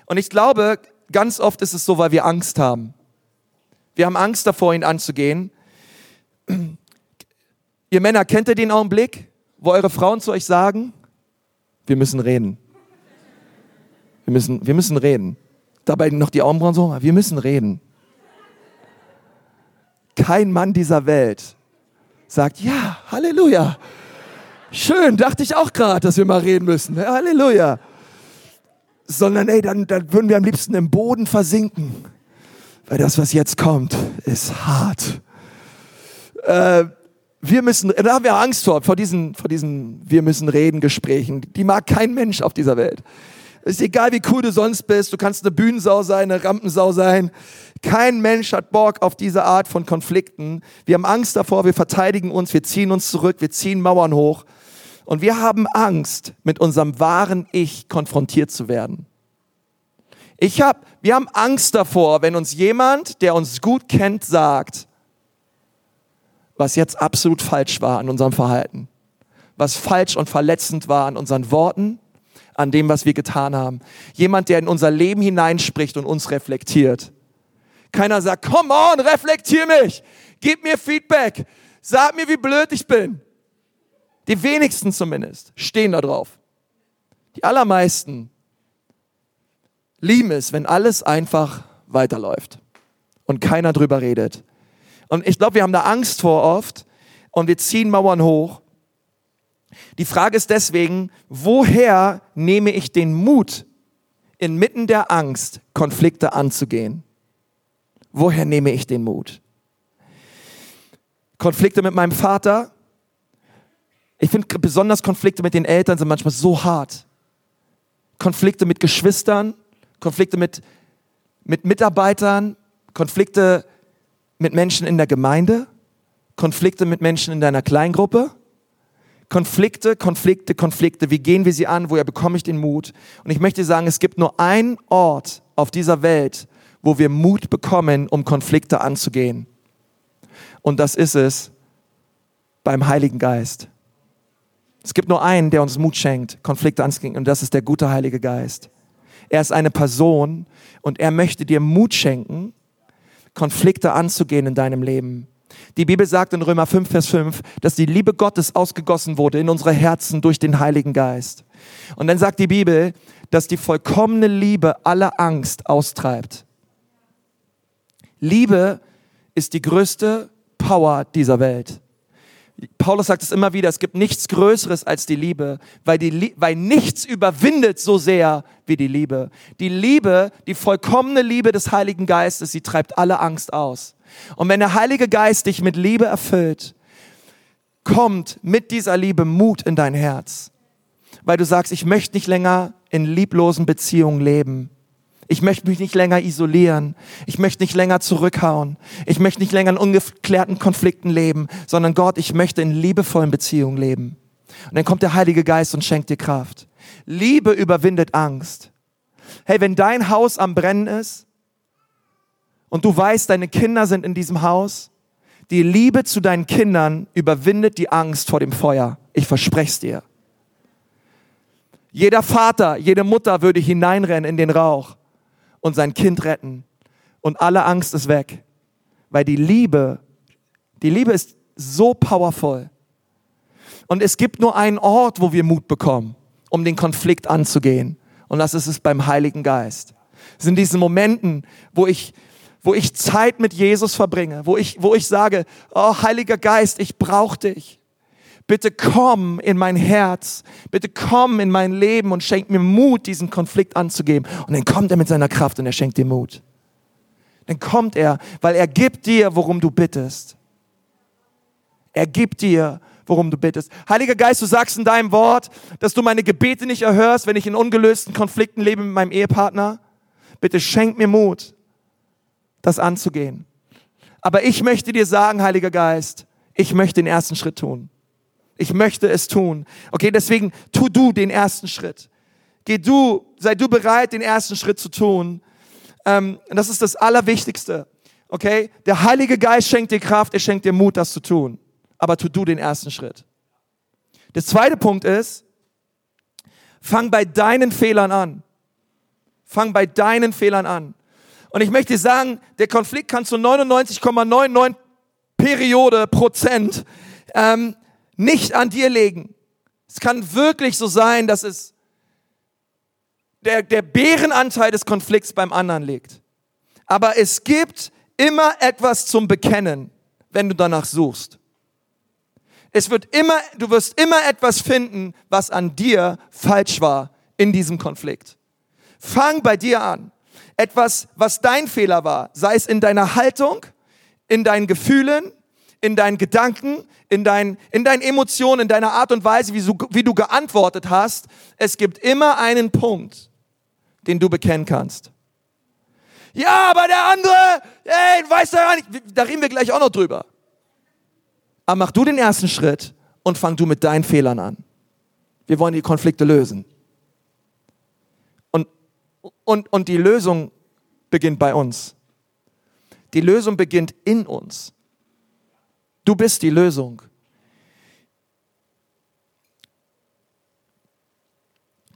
Und ich glaube, ganz oft ist es so, weil wir Angst haben. Wir haben Angst davor, ihn anzugehen. Ihr Männer, kennt ihr den Augenblick, wo eure Frauen zu euch sagen, wir müssen reden. Wir müssen, wir müssen reden. Dabei noch die Augenbrauen so, wir müssen reden. Kein Mann dieser Welt sagt, ja, Halleluja. Schön, dachte ich auch gerade, dass wir mal reden müssen. Halleluja sondern ey, dann, dann würden wir am liebsten im Boden versinken. Weil das, was jetzt kommt, ist hart. Äh, wir müssen, da haben wir Angst vor, vor diesen, vor diesen Wir müssen reden Gesprächen. Die mag kein Mensch auf dieser Welt. Ist egal, wie cool du sonst bist. Du kannst eine Bühnensau sein, eine Rampensau sein. Kein Mensch hat Bock auf diese Art von Konflikten. Wir haben Angst davor, wir verteidigen uns, wir ziehen uns zurück, wir ziehen Mauern hoch. Und wir haben Angst, mit unserem wahren Ich konfrontiert zu werden. Ich hab, wir haben Angst davor, wenn uns jemand, der uns gut kennt, sagt, was jetzt absolut falsch war an unserem Verhalten, was falsch und verletzend war an unseren Worten, an dem, was wir getan haben. Jemand, der in unser Leben hineinspricht und uns reflektiert. Keiner sagt, come on, reflektier mich, gib mir Feedback, sag mir, wie blöd ich bin. Die wenigsten zumindest stehen da drauf. Die allermeisten lieben es, wenn alles einfach weiterläuft und keiner drüber redet. Und ich glaube, wir haben da Angst vor oft und wir ziehen Mauern hoch. Die Frage ist deswegen, woher nehme ich den Mut, inmitten der Angst Konflikte anzugehen? Woher nehme ich den Mut? Konflikte mit meinem Vater, ich finde besonders Konflikte mit den Eltern sind manchmal so hart. Konflikte mit Geschwistern, Konflikte mit, mit Mitarbeitern, Konflikte mit Menschen in der Gemeinde, Konflikte mit Menschen in deiner Kleingruppe. Konflikte, Konflikte, Konflikte. Wie gehen wir sie an? Woher bekomme ich den Mut? Und ich möchte sagen, es gibt nur einen Ort auf dieser Welt, wo wir Mut bekommen, um Konflikte anzugehen. Und das ist es beim Heiligen Geist. Es gibt nur einen, der uns Mut schenkt, Konflikte anzugehen, und das ist der gute Heilige Geist. Er ist eine Person und er möchte dir Mut schenken, Konflikte anzugehen in deinem Leben. Die Bibel sagt in Römer 5, Vers 5, dass die Liebe Gottes ausgegossen wurde in unsere Herzen durch den Heiligen Geist. Und dann sagt die Bibel, dass die vollkommene Liebe alle Angst austreibt. Liebe ist die größte Power dieser Welt. Paulus sagt es immer wieder, es gibt nichts Größeres als die Liebe, weil, die, weil nichts überwindet so sehr wie die Liebe. Die Liebe, die vollkommene Liebe des Heiligen Geistes, sie treibt alle Angst aus. Und wenn der Heilige Geist dich mit Liebe erfüllt, kommt mit dieser Liebe Mut in dein Herz. Weil du sagst, ich möchte nicht länger in lieblosen Beziehungen leben. Ich möchte mich nicht länger isolieren. Ich möchte nicht länger zurückhauen. Ich möchte nicht länger in ungeklärten Konflikten leben, sondern Gott, ich möchte in liebevollen Beziehungen leben. Und dann kommt der Heilige Geist und schenkt dir Kraft. Liebe überwindet Angst. Hey, wenn dein Haus am Brennen ist und du weißt, deine Kinder sind in diesem Haus, die Liebe zu deinen Kindern überwindet die Angst vor dem Feuer. Ich verspreche es dir. Jeder Vater, jede Mutter würde hineinrennen in den Rauch und sein Kind retten. Und alle Angst ist weg. Weil die Liebe, die Liebe ist so powerful. Und es gibt nur einen Ort, wo wir Mut bekommen, um den Konflikt anzugehen. Und das ist es beim Heiligen Geist. Es sind diesen Momenten, wo ich, wo ich Zeit mit Jesus verbringe, wo ich, wo ich sage, oh Heiliger Geist, ich brauche dich. Bitte komm in mein Herz, bitte komm in mein Leben und schenk mir Mut, diesen Konflikt anzugeben. Und dann kommt er mit seiner Kraft und er schenkt dir Mut. Dann kommt er, weil er gibt dir, worum du bittest. Er gibt dir, worum du bittest. Heiliger Geist, du sagst in deinem Wort, dass du meine Gebete nicht erhörst, wenn ich in ungelösten Konflikten lebe mit meinem Ehepartner. Bitte schenk mir Mut, das anzugehen. Aber ich möchte dir sagen, Heiliger Geist, ich möchte den ersten Schritt tun. Ich möchte es tun. Okay, deswegen tu du den ersten Schritt. Geh du, sei du bereit, den ersten Schritt zu tun. Ähm, das ist das Allerwichtigste. Okay, der Heilige Geist schenkt dir Kraft, er schenkt dir Mut, das zu tun. Aber tu du den ersten Schritt. Der zweite Punkt ist, fang bei deinen Fehlern an. Fang bei deinen Fehlern an. Und ich möchte sagen, der Konflikt kann zu 99,99 Periode Prozent ähm, nicht an dir legen. Es kann wirklich so sein, dass es der, der Bärenanteil des Konflikts beim anderen liegt. Aber es gibt immer etwas zum Bekennen, wenn du danach suchst. Es wird immer, du wirst immer etwas finden, was an dir falsch war in diesem Konflikt. Fang bei dir an. Etwas, was dein Fehler war, sei es in deiner Haltung, in deinen Gefühlen, in deinen Gedanken, in, dein, in deinen Emotionen, in deiner Art und Weise, wie, so, wie du geantwortet hast. Es gibt immer einen Punkt, den du bekennen kannst. Ja, aber der andere, ey, weiß ja gar nicht, da reden wir gleich auch noch drüber. Aber mach du den ersten Schritt und fang du mit deinen Fehlern an. Wir wollen die Konflikte lösen. Und, und, und die Lösung beginnt bei uns. Die Lösung beginnt in uns. Du bist die Lösung.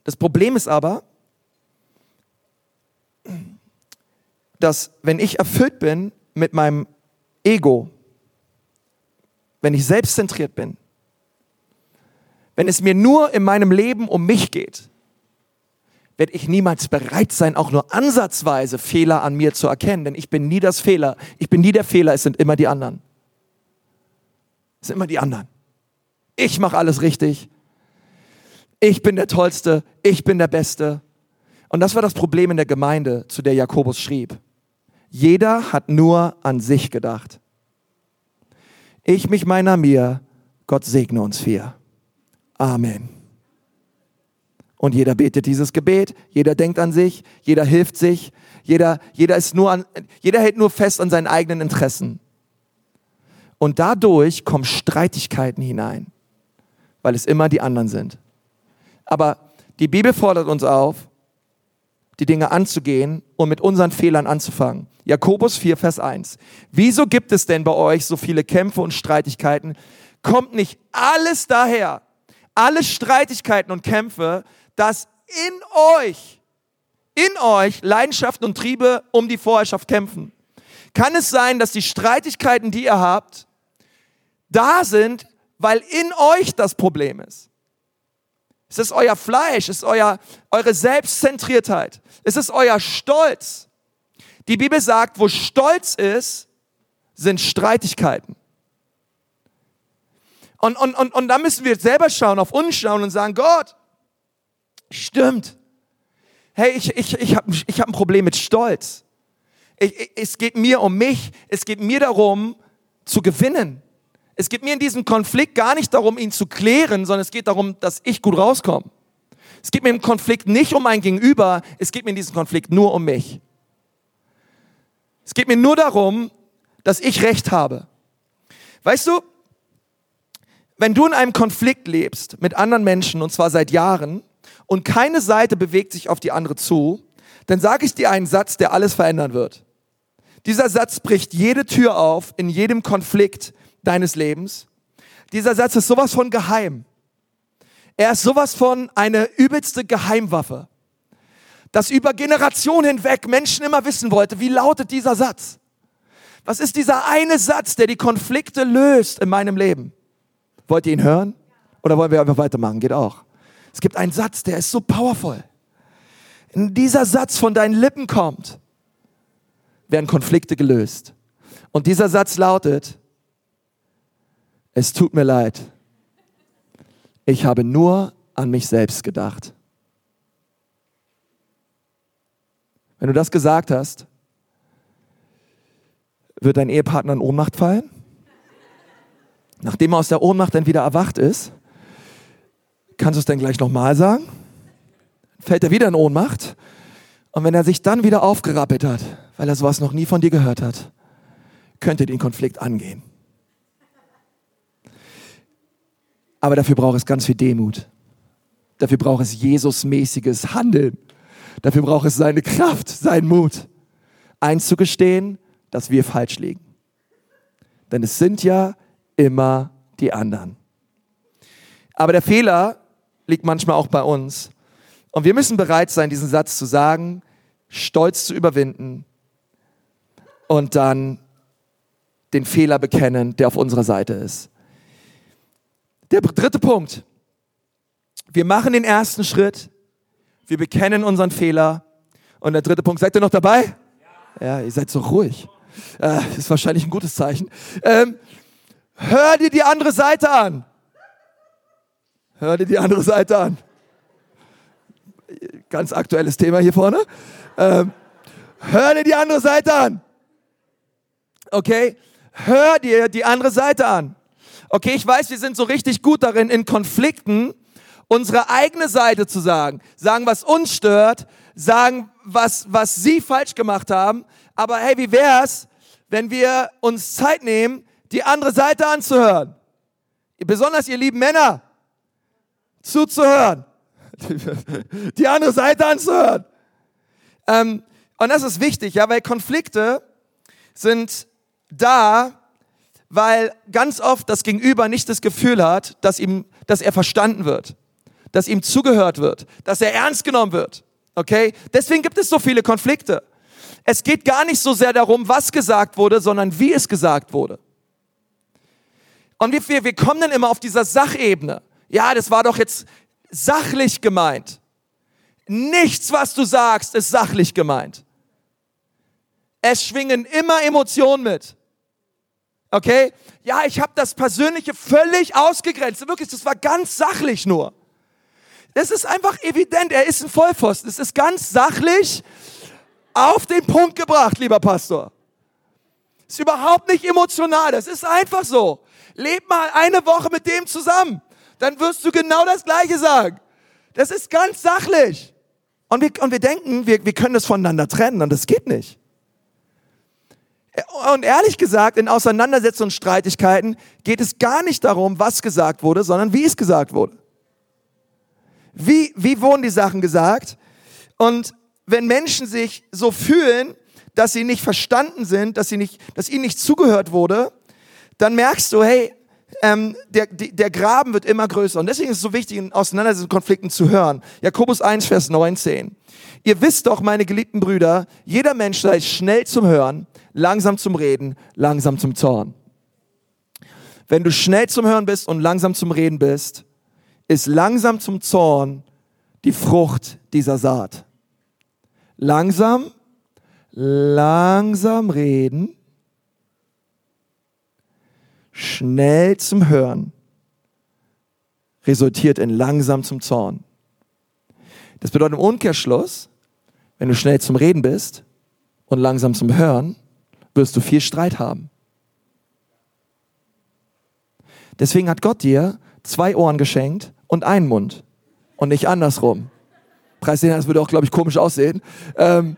Das Problem ist aber, dass wenn ich erfüllt bin mit meinem Ego, wenn ich selbstzentriert bin, wenn es mir nur in meinem Leben um mich geht, werde ich niemals bereit sein, auch nur ansatzweise Fehler an mir zu erkennen, denn ich bin nie das Fehler, ich bin nie der Fehler, es sind immer die anderen. Es sind immer die anderen. Ich mache alles richtig. Ich bin der Tollste. Ich bin der Beste. Und das war das Problem in der Gemeinde, zu der Jakobus schrieb. Jeder hat nur an sich gedacht. Ich, mich, meiner, mir, Gott segne uns vier. Amen. Und jeder betet dieses Gebet, jeder denkt an sich, jeder hilft sich, jeder, jeder ist nur an, jeder hält nur fest an seinen eigenen Interessen. Und dadurch kommen Streitigkeiten hinein, weil es immer die anderen sind. Aber die Bibel fordert uns auf, die Dinge anzugehen und mit unseren Fehlern anzufangen. Jakobus 4, Vers 1. Wieso gibt es denn bei euch so viele Kämpfe und Streitigkeiten? Kommt nicht alles daher, alle Streitigkeiten und Kämpfe, dass in euch, in euch Leidenschaften und Triebe um die Vorherrschaft kämpfen? Kann es sein, dass die Streitigkeiten, die ihr habt, da sind, weil in euch das Problem ist. Es ist euer Fleisch, es ist euer, eure Selbstzentriertheit, es ist euer Stolz. Die Bibel sagt, wo Stolz ist, sind Streitigkeiten. Und, und, und, und da müssen wir selber schauen, auf uns schauen und sagen, Gott, stimmt. Hey, ich, ich, ich habe ich hab ein Problem mit Stolz. Ich, es geht mir um mich, es geht mir darum, zu gewinnen. Es geht mir in diesem Konflikt gar nicht darum, ihn zu klären, sondern es geht darum, dass ich gut rauskomme. Es geht mir im Konflikt nicht um mein Gegenüber, es geht mir in diesem Konflikt nur um mich. Es geht mir nur darum, dass ich Recht habe. Weißt du, wenn du in einem Konflikt lebst mit anderen Menschen, und zwar seit Jahren, und keine Seite bewegt sich auf die andere zu, dann sage ich dir einen Satz, der alles verändern wird. Dieser Satz bricht jede Tür auf in jedem Konflikt, deines Lebens. Dieser Satz ist sowas von geheim. Er ist sowas von eine übelste Geheimwaffe, dass über Generationen hinweg Menschen immer wissen wollte, wie lautet dieser Satz? Was ist dieser eine Satz, der die Konflikte löst in meinem Leben? Wollt ihr ihn hören? Oder wollen wir einfach weitermachen? Geht auch. Es gibt einen Satz, der ist so powerful. Wenn dieser Satz von deinen Lippen kommt, werden Konflikte gelöst. Und dieser Satz lautet, es tut mir leid, ich habe nur an mich selbst gedacht. Wenn du das gesagt hast, wird dein Ehepartner in Ohnmacht fallen. Nachdem er aus der Ohnmacht dann wieder erwacht ist, kannst du es dann gleich nochmal sagen. Fällt er wieder in Ohnmacht. Und wenn er sich dann wieder aufgerappelt hat, weil er sowas noch nie von dir gehört hat, könnte den Konflikt angehen. Aber dafür braucht es ganz viel Demut. Dafür braucht es Jesusmäßiges Handeln. Dafür braucht es seine Kraft, seinen Mut, einzugestehen, dass wir falsch liegen. Denn es sind ja immer die anderen. Aber der Fehler liegt manchmal auch bei uns. Und wir müssen bereit sein, diesen Satz zu sagen, Stolz zu überwinden und dann den Fehler bekennen, der auf unserer Seite ist. Der dritte Punkt. Wir machen den ersten Schritt. Wir bekennen unseren Fehler. Und der dritte Punkt, seid ihr noch dabei? Ja, ihr seid so ruhig. Äh, ist wahrscheinlich ein gutes Zeichen. Ähm, hör dir die andere Seite an. Hör dir die andere Seite an. Ganz aktuelles Thema hier vorne. Ähm, hör dir die andere Seite an. Okay? Hör dir die andere Seite an. Okay, ich weiß, wir sind so richtig gut darin, in Konflikten unsere eigene Seite zu sagen. Sagen, was uns stört, sagen, was, was sie falsch gemacht haben. Aber hey, wie wär's, wenn wir uns Zeit nehmen, die andere Seite anzuhören? Besonders ihr lieben Männer, zuzuhören. Die andere Seite anzuhören. Ähm, und das ist wichtig, ja, weil Konflikte sind da, weil ganz oft das Gegenüber nicht das Gefühl hat, dass ihm, dass er verstanden wird, dass ihm zugehört wird, dass er ernst genommen wird. Okay? Deswegen gibt es so viele Konflikte. Es geht gar nicht so sehr darum, was gesagt wurde, sondern wie es gesagt wurde. Und wir, wir kommen dann immer auf dieser Sachebene. Ja, das war doch jetzt sachlich gemeint. Nichts, was du sagst, ist sachlich gemeint. Es schwingen immer Emotionen mit. Okay? Ja, ich habe das Persönliche völlig ausgegrenzt. Wirklich, das war ganz sachlich nur. Das ist einfach evident, er ist ein Vollpfosten. Es ist ganz sachlich auf den Punkt gebracht, lieber Pastor. Ist überhaupt nicht emotional, das ist einfach so. Leb mal eine Woche mit dem zusammen, dann wirst du genau das Gleiche sagen. Das ist ganz sachlich. Und wir, und wir denken, wir, wir können das voneinander trennen und das geht nicht. Und ehrlich gesagt, in Auseinandersetzungen und Streitigkeiten geht es gar nicht darum, was gesagt wurde, sondern wie es gesagt wurde. Wie, wie wurden die Sachen gesagt? Und wenn Menschen sich so fühlen, dass sie nicht verstanden sind, dass, sie nicht, dass ihnen nicht zugehört wurde, dann merkst du, hey, ähm, der, der Graben wird immer größer. Und deswegen ist es so wichtig, in Auseinandersetzungen Konflikten zu hören. Jakobus 1, Vers 19. Ihr wisst doch, meine geliebten Brüder, jeder Mensch sei schnell zum Hören, langsam zum Reden, langsam zum Zorn. Wenn du schnell zum Hören bist und langsam zum Reden bist, ist langsam zum Zorn die Frucht dieser Saat. Langsam, langsam reden, schnell zum Hören resultiert in langsam zum Zorn. Das bedeutet im Umkehrschluss, wenn du schnell zum Reden bist und langsam zum Hören, wirst du viel Streit haben. Deswegen hat Gott dir zwei Ohren geschenkt und einen Mund und nicht andersrum. Preis das würde auch, glaube ich, komisch aussehen. Ähm,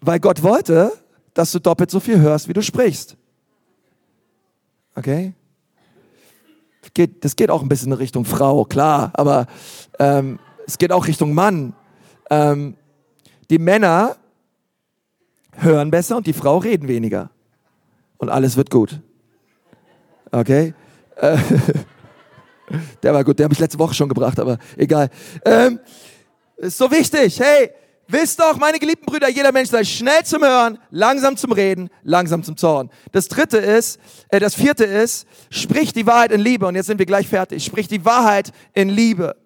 weil Gott wollte, dass du doppelt so viel hörst, wie du sprichst. Okay? Geht, das geht auch ein bisschen in Richtung Frau, klar, aber ähm, es geht auch Richtung Mann. Ähm, die Männer hören besser und die Frau reden weniger. Und alles wird gut. Okay? Äh, Der war gut, der habe ich letzte Woche schon gebracht, aber egal. Ähm, ist so wichtig. Hey, wisst doch, meine geliebten Brüder, jeder Mensch sei schnell zum Hören, langsam zum Reden, langsam zum Zorn. Das dritte ist, äh, das vierte ist, sprich die Wahrheit in Liebe. Und jetzt sind wir gleich fertig. Sprich die Wahrheit in Liebe.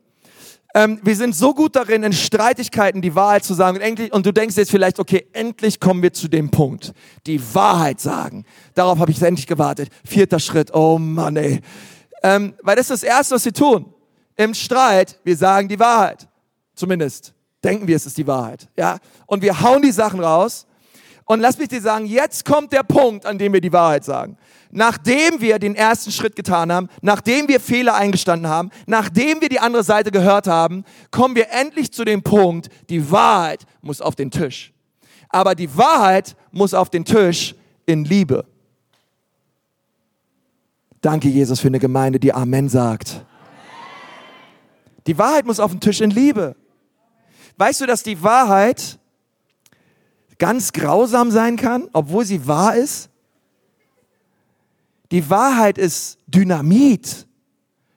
Ähm, wir sind so gut darin, in Streitigkeiten die Wahrheit zu sagen. Und, endlich, und du denkst jetzt vielleicht, okay, endlich kommen wir zu dem Punkt. Die Wahrheit sagen. Darauf habe ich endlich gewartet. Vierter Schritt. Oh Mann, ey. Ähm, weil das ist das Erste, was wir tun. Im Streit, wir sagen die Wahrheit. Zumindest denken wir, es ist die Wahrheit. Ja? Und wir hauen die Sachen raus. Und lass mich dir sagen, jetzt kommt der Punkt, an dem wir die Wahrheit sagen nachdem wir den ersten Schritt getan haben, nachdem wir Fehler eingestanden haben, nachdem wir die andere Seite gehört haben, kommen wir endlich zu dem Punkt, die Wahrheit muss auf den Tisch. Aber die Wahrheit muss auf den Tisch in Liebe. Danke, Jesus, für eine Gemeinde, die Amen sagt. Die Wahrheit muss auf den Tisch in Liebe. Weißt du, dass die Wahrheit ganz grausam sein kann, obwohl sie wahr ist? Die Wahrheit ist Dynamit,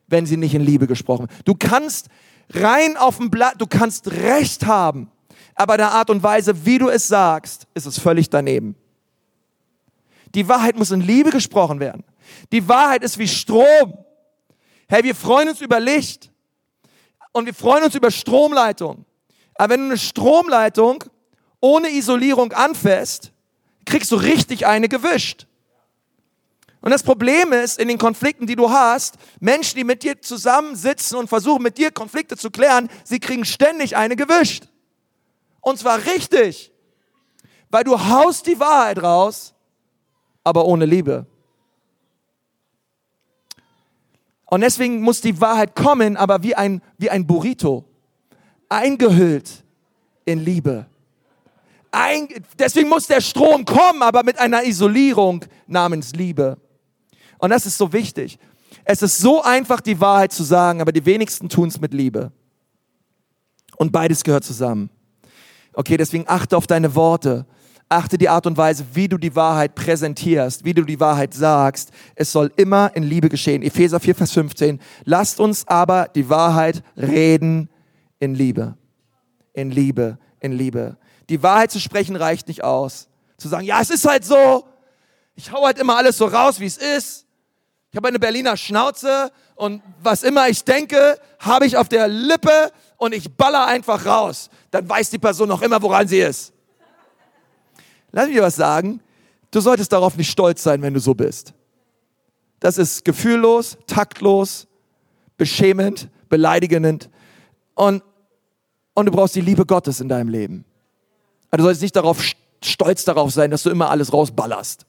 wenn sie nicht in Liebe gesprochen wird. Du kannst rein auf dem Blatt, du kannst Recht haben, aber der Art und Weise, wie du es sagst, ist es völlig daneben. Die Wahrheit muss in Liebe gesprochen werden. Die Wahrheit ist wie Strom. Hey, wir freuen uns über Licht und wir freuen uns über Stromleitung. Aber wenn du eine Stromleitung ohne Isolierung anfasst, kriegst du richtig eine gewischt. Und das Problem ist, in den Konflikten, die du hast, Menschen, die mit dir zusammensitzen und versuchen, mit dir Konflikte zu klären, sie kriegen ständig eine gewischt. Und zwar richtig. Weil du haust die Wahrheit raus, aber ohne Liebe. Und deswegen muss die Wahrheit kommen, aber wie ein, wie ein Burrito. Eingehüllt in Liebe. Ein, deswegen muss der Strom kommen, aber mit einer Isolierung namens Liebe. Und das ist so wichtig. Es ist so einfach, die Wahrheit zu sagen, aber die wenigsten tun es mit Liebe. Und beides gehört zusammen. Okay, deswegen achte auf deine Worte. Achte die Art und Weise, wie du die Wahrheit präsentierst, wie du die Wahrheit sagst. Es soll immer in Liebe geschehen. Epheser 4, Vers 15. Lasst uns aber die Wahrheit reden in Liebe. In Liebe, in Liebe. Die Wahrheit zu sprechen reicht nicht aus. Zu sagen, ja, es ist halt so. Ich hau halt immer alles so raus, wie es ist. Ich habe eine Berliner Schnauze und was immer ich denke, habe ich auf der Lippe und ich baller einfach raus. Dann weiß die Person noch immer, woran sie ist. Lass mich dir was sagen. Du solltest darauf nicht stolz sein, wenn du so bist. Das ist gefühllos, taktlos, beschämend, beleidigend und, und du brauchst die Liebe Gottes in deinem Leben. Also du solltest nicht darauf stolz darauf sein, dass du immer alles rausballerst.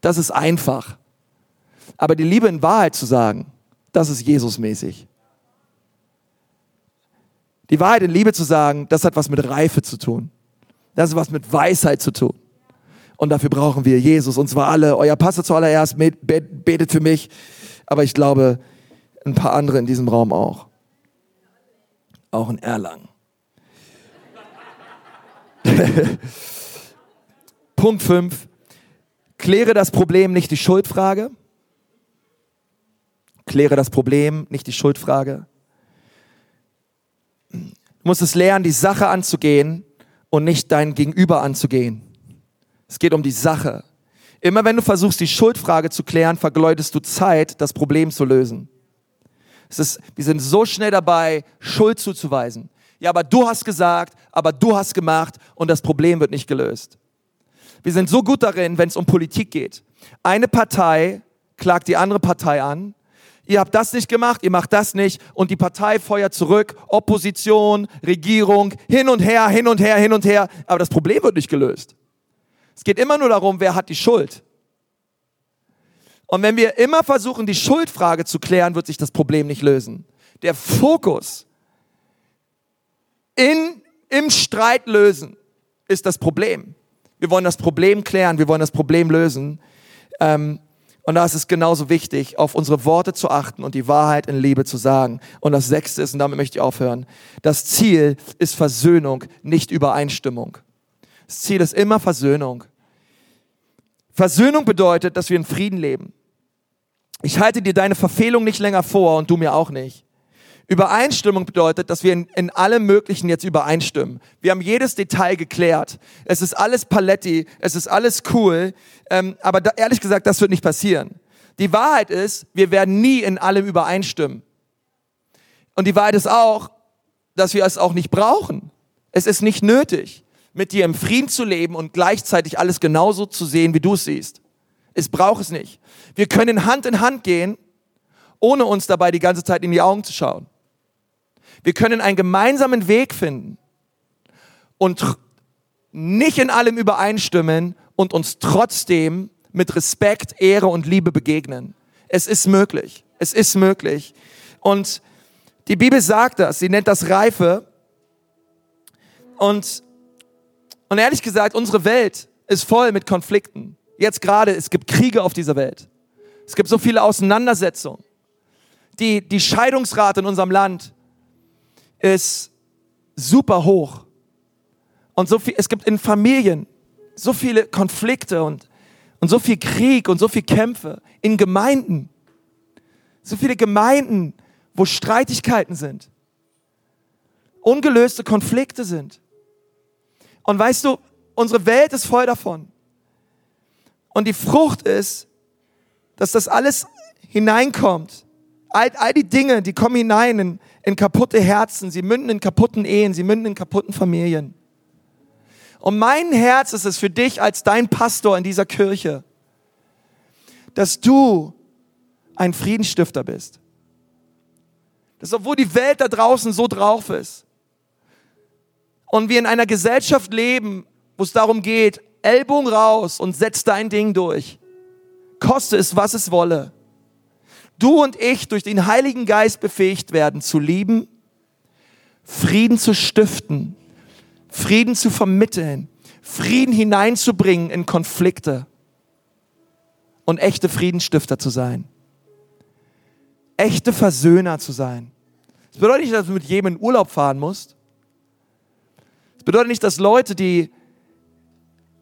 Das ist einfach. Aber die Liebe in Wahrheit zu sagen, das ist Jesusmäßig. Die Wahrheit in Liebe zu sagen, das hat was mit Reife zu tun. Das hat was mit Weisheit zu tun. Und dafür brauchen wir Jesus. Und zwar alle. Euer Pastor zuallererst betet für mich. Aber ich glaube, ein paar andere in diesem Raum auch. Auch in Erlangen. Punkt 5. Kläre das Problem, nicht die Schuldfrage. Kläre das Problem, nicht die Schuldfrage. Du musst es lernen, die Sache anzugehen und nicht dein Gegenüber anzugehen. Es geht um die Sache. Immer wenn du versuchst, die Schuldfrage zu klären, vergeudest du Zeit, das Problem zu lösen. Es ist, wir sind so schnell dabei, Schuld zuzuweisen. Ja, aber du hast gesagt, aber du hast gemacht und das Problem wird nicht gelöst. Wir sind so gut darin, wenn es um Politik geht. Eine Partei klagt die andere Partei an ihr habt das nicht gemacht, ihr macht das nicht und die Partei feuert zurück, Opposition, Regierung, hin und her, hin und her, hin und her, aber das Problem wird nicht gelöst. Es geht immer nur darum, wer hat die Schuld. Und wenn wir immer versuchen, die Schuldfrage zu klären, wird sich das Problem nicht lösen. Der Fokus in, im Streit lösen ist das Problem. Wir wollen das Problem klären, wir wollen das Problem lösen. Ähm, und da ist es genauso wichtig, auf unsere Worte zu achten und die Wahrheit in Liebe zu sagen. Und das Sechste ist, und damit möchte ich aufhören, das Ziel ist Versöhnung, nicht Übereinstimmung. Das Ziel ist immer Versöhnung. Versöhnung bedeutet, dass wir in Frieden leben. Ich halte dir deine Verfehlung nicht länger vor und du mir auch nicht. Übereinstimmung bedeutet, dass wir in, in allem Möglichen jetzt übereinstimmen. Wir haben jedes Detail geklärt. Es ist alles Paletti, es ist alles cool. Ähm, aber da, ehrlich gesagt, das wird nicht passieren. Die Wahrheit ist, wir werden nie in allem übereinstimmen. Und die Wahrheit ist auch, dass wir es auch nicht brauchen. Es ist nicht nötig, mit dir im Frieden zu leben und gleichzeitig alles genauso zu sehen, wie du es siehst. Es braucht es nicht. Wir können Hand in Hand gehen, ohne uns dabei die ganze Zeit in die Augen zu schauen. Wir können einen gemeinsamen Weg finden und nicht in allem übereinstimmen und uns trotzdem mit Respekt, Ehre und Liebe begegnen. Es ist möglich. Es ist möglich. Und die Bibel sagt das. Sie nennt das Reife. Und, und ehrlich gesagt, unsere Welt ist voll mit Konflikten. Jetzt gerade, es gibt Kriege auf dieser Welt. Es gibt so viele Auseinandersetzungen. Die, die Scheidungsrate in unserem Land ist super hoch. Und so viel, es gibt in Familien so viele Konflikte und, und so viel Krieg und so viel Kämpfe. In Gemeinden. So viele Gemeinden, wo Streitigkeiten sind. Ungelöste Konflikte sind. Und weißt du, unsere Welt ist voll davon. Und die Frucht ist, dass das alles hineinkommt. All, all die Dinge, die kommen hinein in, in kaputte Herzen, sie münden in kaputten Ehen, sie münden in kaputten Familien. Und mein Herz ist es für dich als dein Pastor in dieser Kirche, dass du ein Friedensstifter bist. Dass obwohl die Welt da draußen so drauf ist und wir in einer Gesellschaft leben, wo es darum geht, Ellbogen raus und setz dein Ding durch. Koste es, was es wolle du und ich durch den Heiligen Geist befähigt werden, zu lieben, Frieden zu stiften, Frieden zu vermitteln, Frieden hineinzubringen in Konflikte und echte Friedensstifter zu sein. Echte Versöhner zu sein. Das bedeutet nicht, dass du mit jedem in Urlaub fahren musst. Das bedeutet nicht, dass Leute, die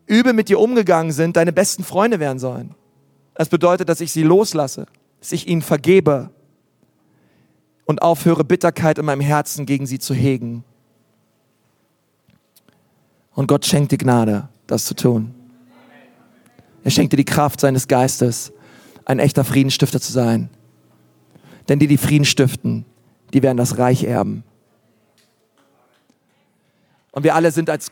übel mit dir umgegangen sind, deine besten Freunde werden sollen. Es bedeutet, dass ich sie loslasse dass ich ihnen vergebe und aufhöre, Bitterkeit in meinem Herzen gegen sie zu hegen. Und Gott schenkt die Gnade, das zu tun. Er schenkt dir die Kraft seines Geistes, ein echter Friedensstifter zu sein. Denn die, die Frieden stiften, die werden das Reich erben. Und wir alle sind als,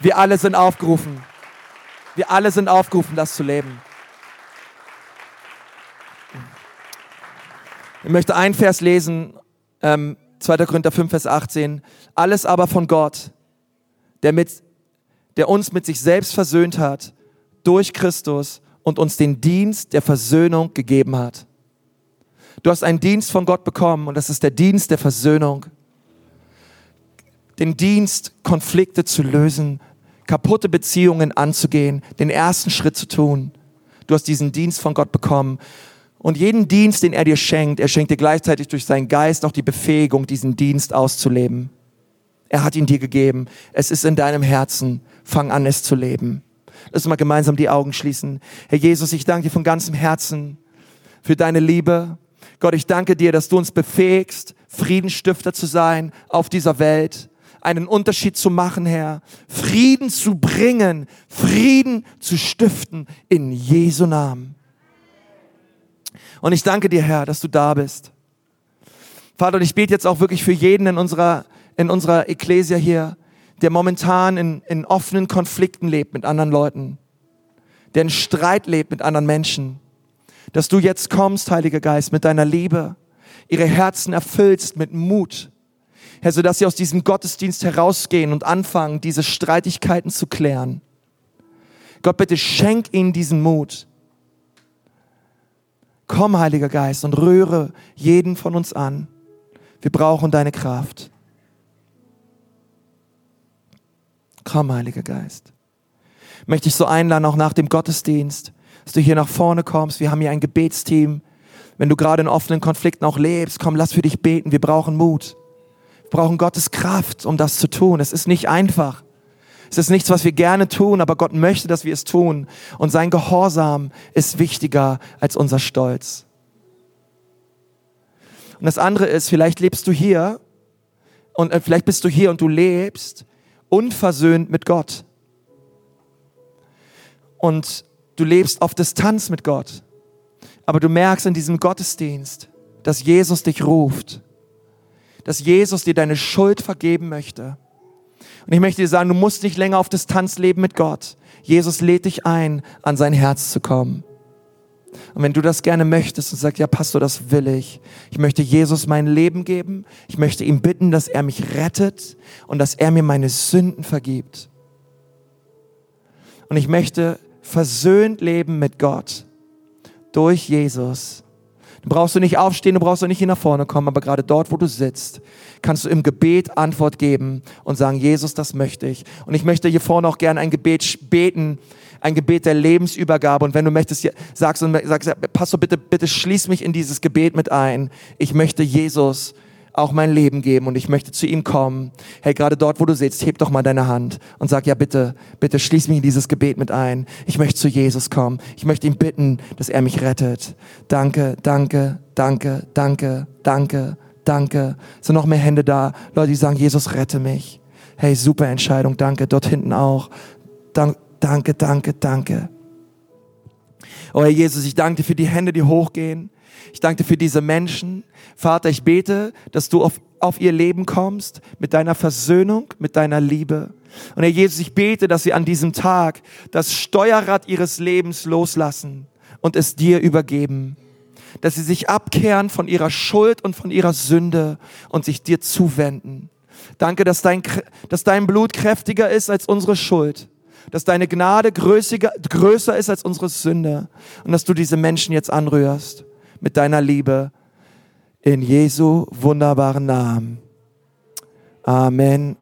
wir alle sind aufgerufen. Wir alle sind aufgerufen, das zu leben. Ich möchte einen Vers lesen, ähm, 2. Korinther 5, Vers 18. Alles aber von Gott, der, mit, der uns mit sich selbst versöhnt hat durch Christus und uns den Dienst der Versöhnung gegeben hat. Du hast einen Dienst von Gott bekommen und das ist der Dienst der Versöhnung. Den Dienst, Konflikte zu lösen, kaputte Beziehungen anzugehen, den ersten Schritt zu tun. Du hast diesen Dienst von Gott bekommen. Und jeden Dienst, den er dir schenkt, er schenkt dir gleichzeitig durch seinen Geist auch die Befähigung, diesen Dienst auszuleben. Er hat ihn dir gegeben. Es ist in deinem Herzen. Fang an, es zu leben. Lass uns mal gemeinsam die Augen schließen. Herr Jesus, ich danke dir von ganzem Herzen für deine Liebe. Gott, ich danke dir, dass du uns befähigst, Friedensstifter zu sein auf dieser Welt, einen Unterschied zu machen, Herr, Frieden zu bringen, Frieden zu stiften in Jesu Namen. Und ich danke dir, Herr, dass du da bist. Vater, und ich bete jetzt auch wirklich für jeden in unserer, in unserer Ekklesia hier, der momentan in, in offenen Konflikten lebt mit anderen Leuten, der in Streit lebt mit anderen Menschen, dass du jetzt kommst, Heiliger Geist, mit deiner Liebe, ihre Herzen erfüllst mit Mut, Herr, so dass sie aus diesem Gottesdienst herausgehen und anfangen, diese Streitigkeiten zu klären. Gott, bitte schenk ihnen diesen Mut, Komm, Heiliger Geist, und rühre jeden von uns an. Wir brauchen deine Kraft. Komm, Heiliger Geist. Möchte ich so einladen, auch nach dem Gottesdienst, dass du hier nach vorne kommst. Wir haben hier ein Gebetsteam. Wenn du gerade in offenen Konflikten auch lebst, komm, lass für dich beten. Wir brauchen Mut. Wir brauchen Gottes Kraft, um das zu tun. Es ist nicht einfach. Es ist nichts, was wir gerne tun, aber Gott möchte, dass wir es tun. Und sein Gehorsam ist wichtiger als unser Stolz. Und das andere ist, vielleicht lebst du hier und äh, vielleicht bist du hier und du lebst unversöhnt mit Gott. Und du lebst auf Distanz mit Gott. Aber du merkst in diesem Gottesdienst, dass Jesus dich ruft, dass Jesus dir deine Schuld vergeben möchte. Und ich möchte dir sagen, du musst nicht länger auf Distanz leben mit Gott. Jesus lädt dich ein, an sein Herz zu kommen. Und wenn du das gerne möchtest und sagst, ja Pastor, das will ich. Ich möchte Jesus mein Leben geben. Ich möchte ihm bitten, dass er mich rettet und dass er mir meine Sünden vergibt. Und ich möchte versöhnt leben mit Gott durch Jesus. Du brauchst du nicht aufstehen, du brauchst du nicht hier nach vorne kommen, aber gerade dort, wo du sitzt, kannst du im Gebet Antwort geben und sagen, Jesus, das möchte ich. Und ich möchte hier vorne auch gerne ein Gebet beten, ein Gebet der Lebensübergabe. Und wenn du möchtest, sagst und sagst, Pastor, bitte, bitte schließ mich in dieses Gebet mit ein. Ich möchte Jesus auch mein Leben geben und ich möchte zu ihm kommen. Hey, gerade dort, wo du sitzt, heb doch mal deine Hand und sag, ja bitte, bitte schließ mich in dieses Gebet mit ein. Ich möchte zu Jesus kommen. Ich möchte ihn bitten, dass er mich rettet. Danke, danke, danke, danke, danke, danke. Sind noch mehr Hände da? Leute, die sagen, Jesus, rette mich. Hey, super Entscheidung, danke. Dort hinten auch. Dank, danke, danke, danke. Oh Herr Jesus, ich danke dir für die Hände, die hochgehen. Ich danke dir für diese Menschen. Vater, ich bete, dass du auf, auf ihr Leben kommst mit deiner Versöhnung, mit deiner Liebe. Und Herr Jesus, ich bete, dass sie an diesem Tag das Steuerrad ihres Lebens loslassen und es dir übergeben. Dass sie sich abkehren von ihrer Schuld und von ihrer Sünde und sich dir zuwenden. Danke, dass dein, dass dein Blut kräftiger ist als unsere Schuld dass deine Gnade größer ist als unsere Sünde und dass du diese Menschen jetzt anrührst mit deiner Liebe. In Jesu wunderbaren Namen. Amen.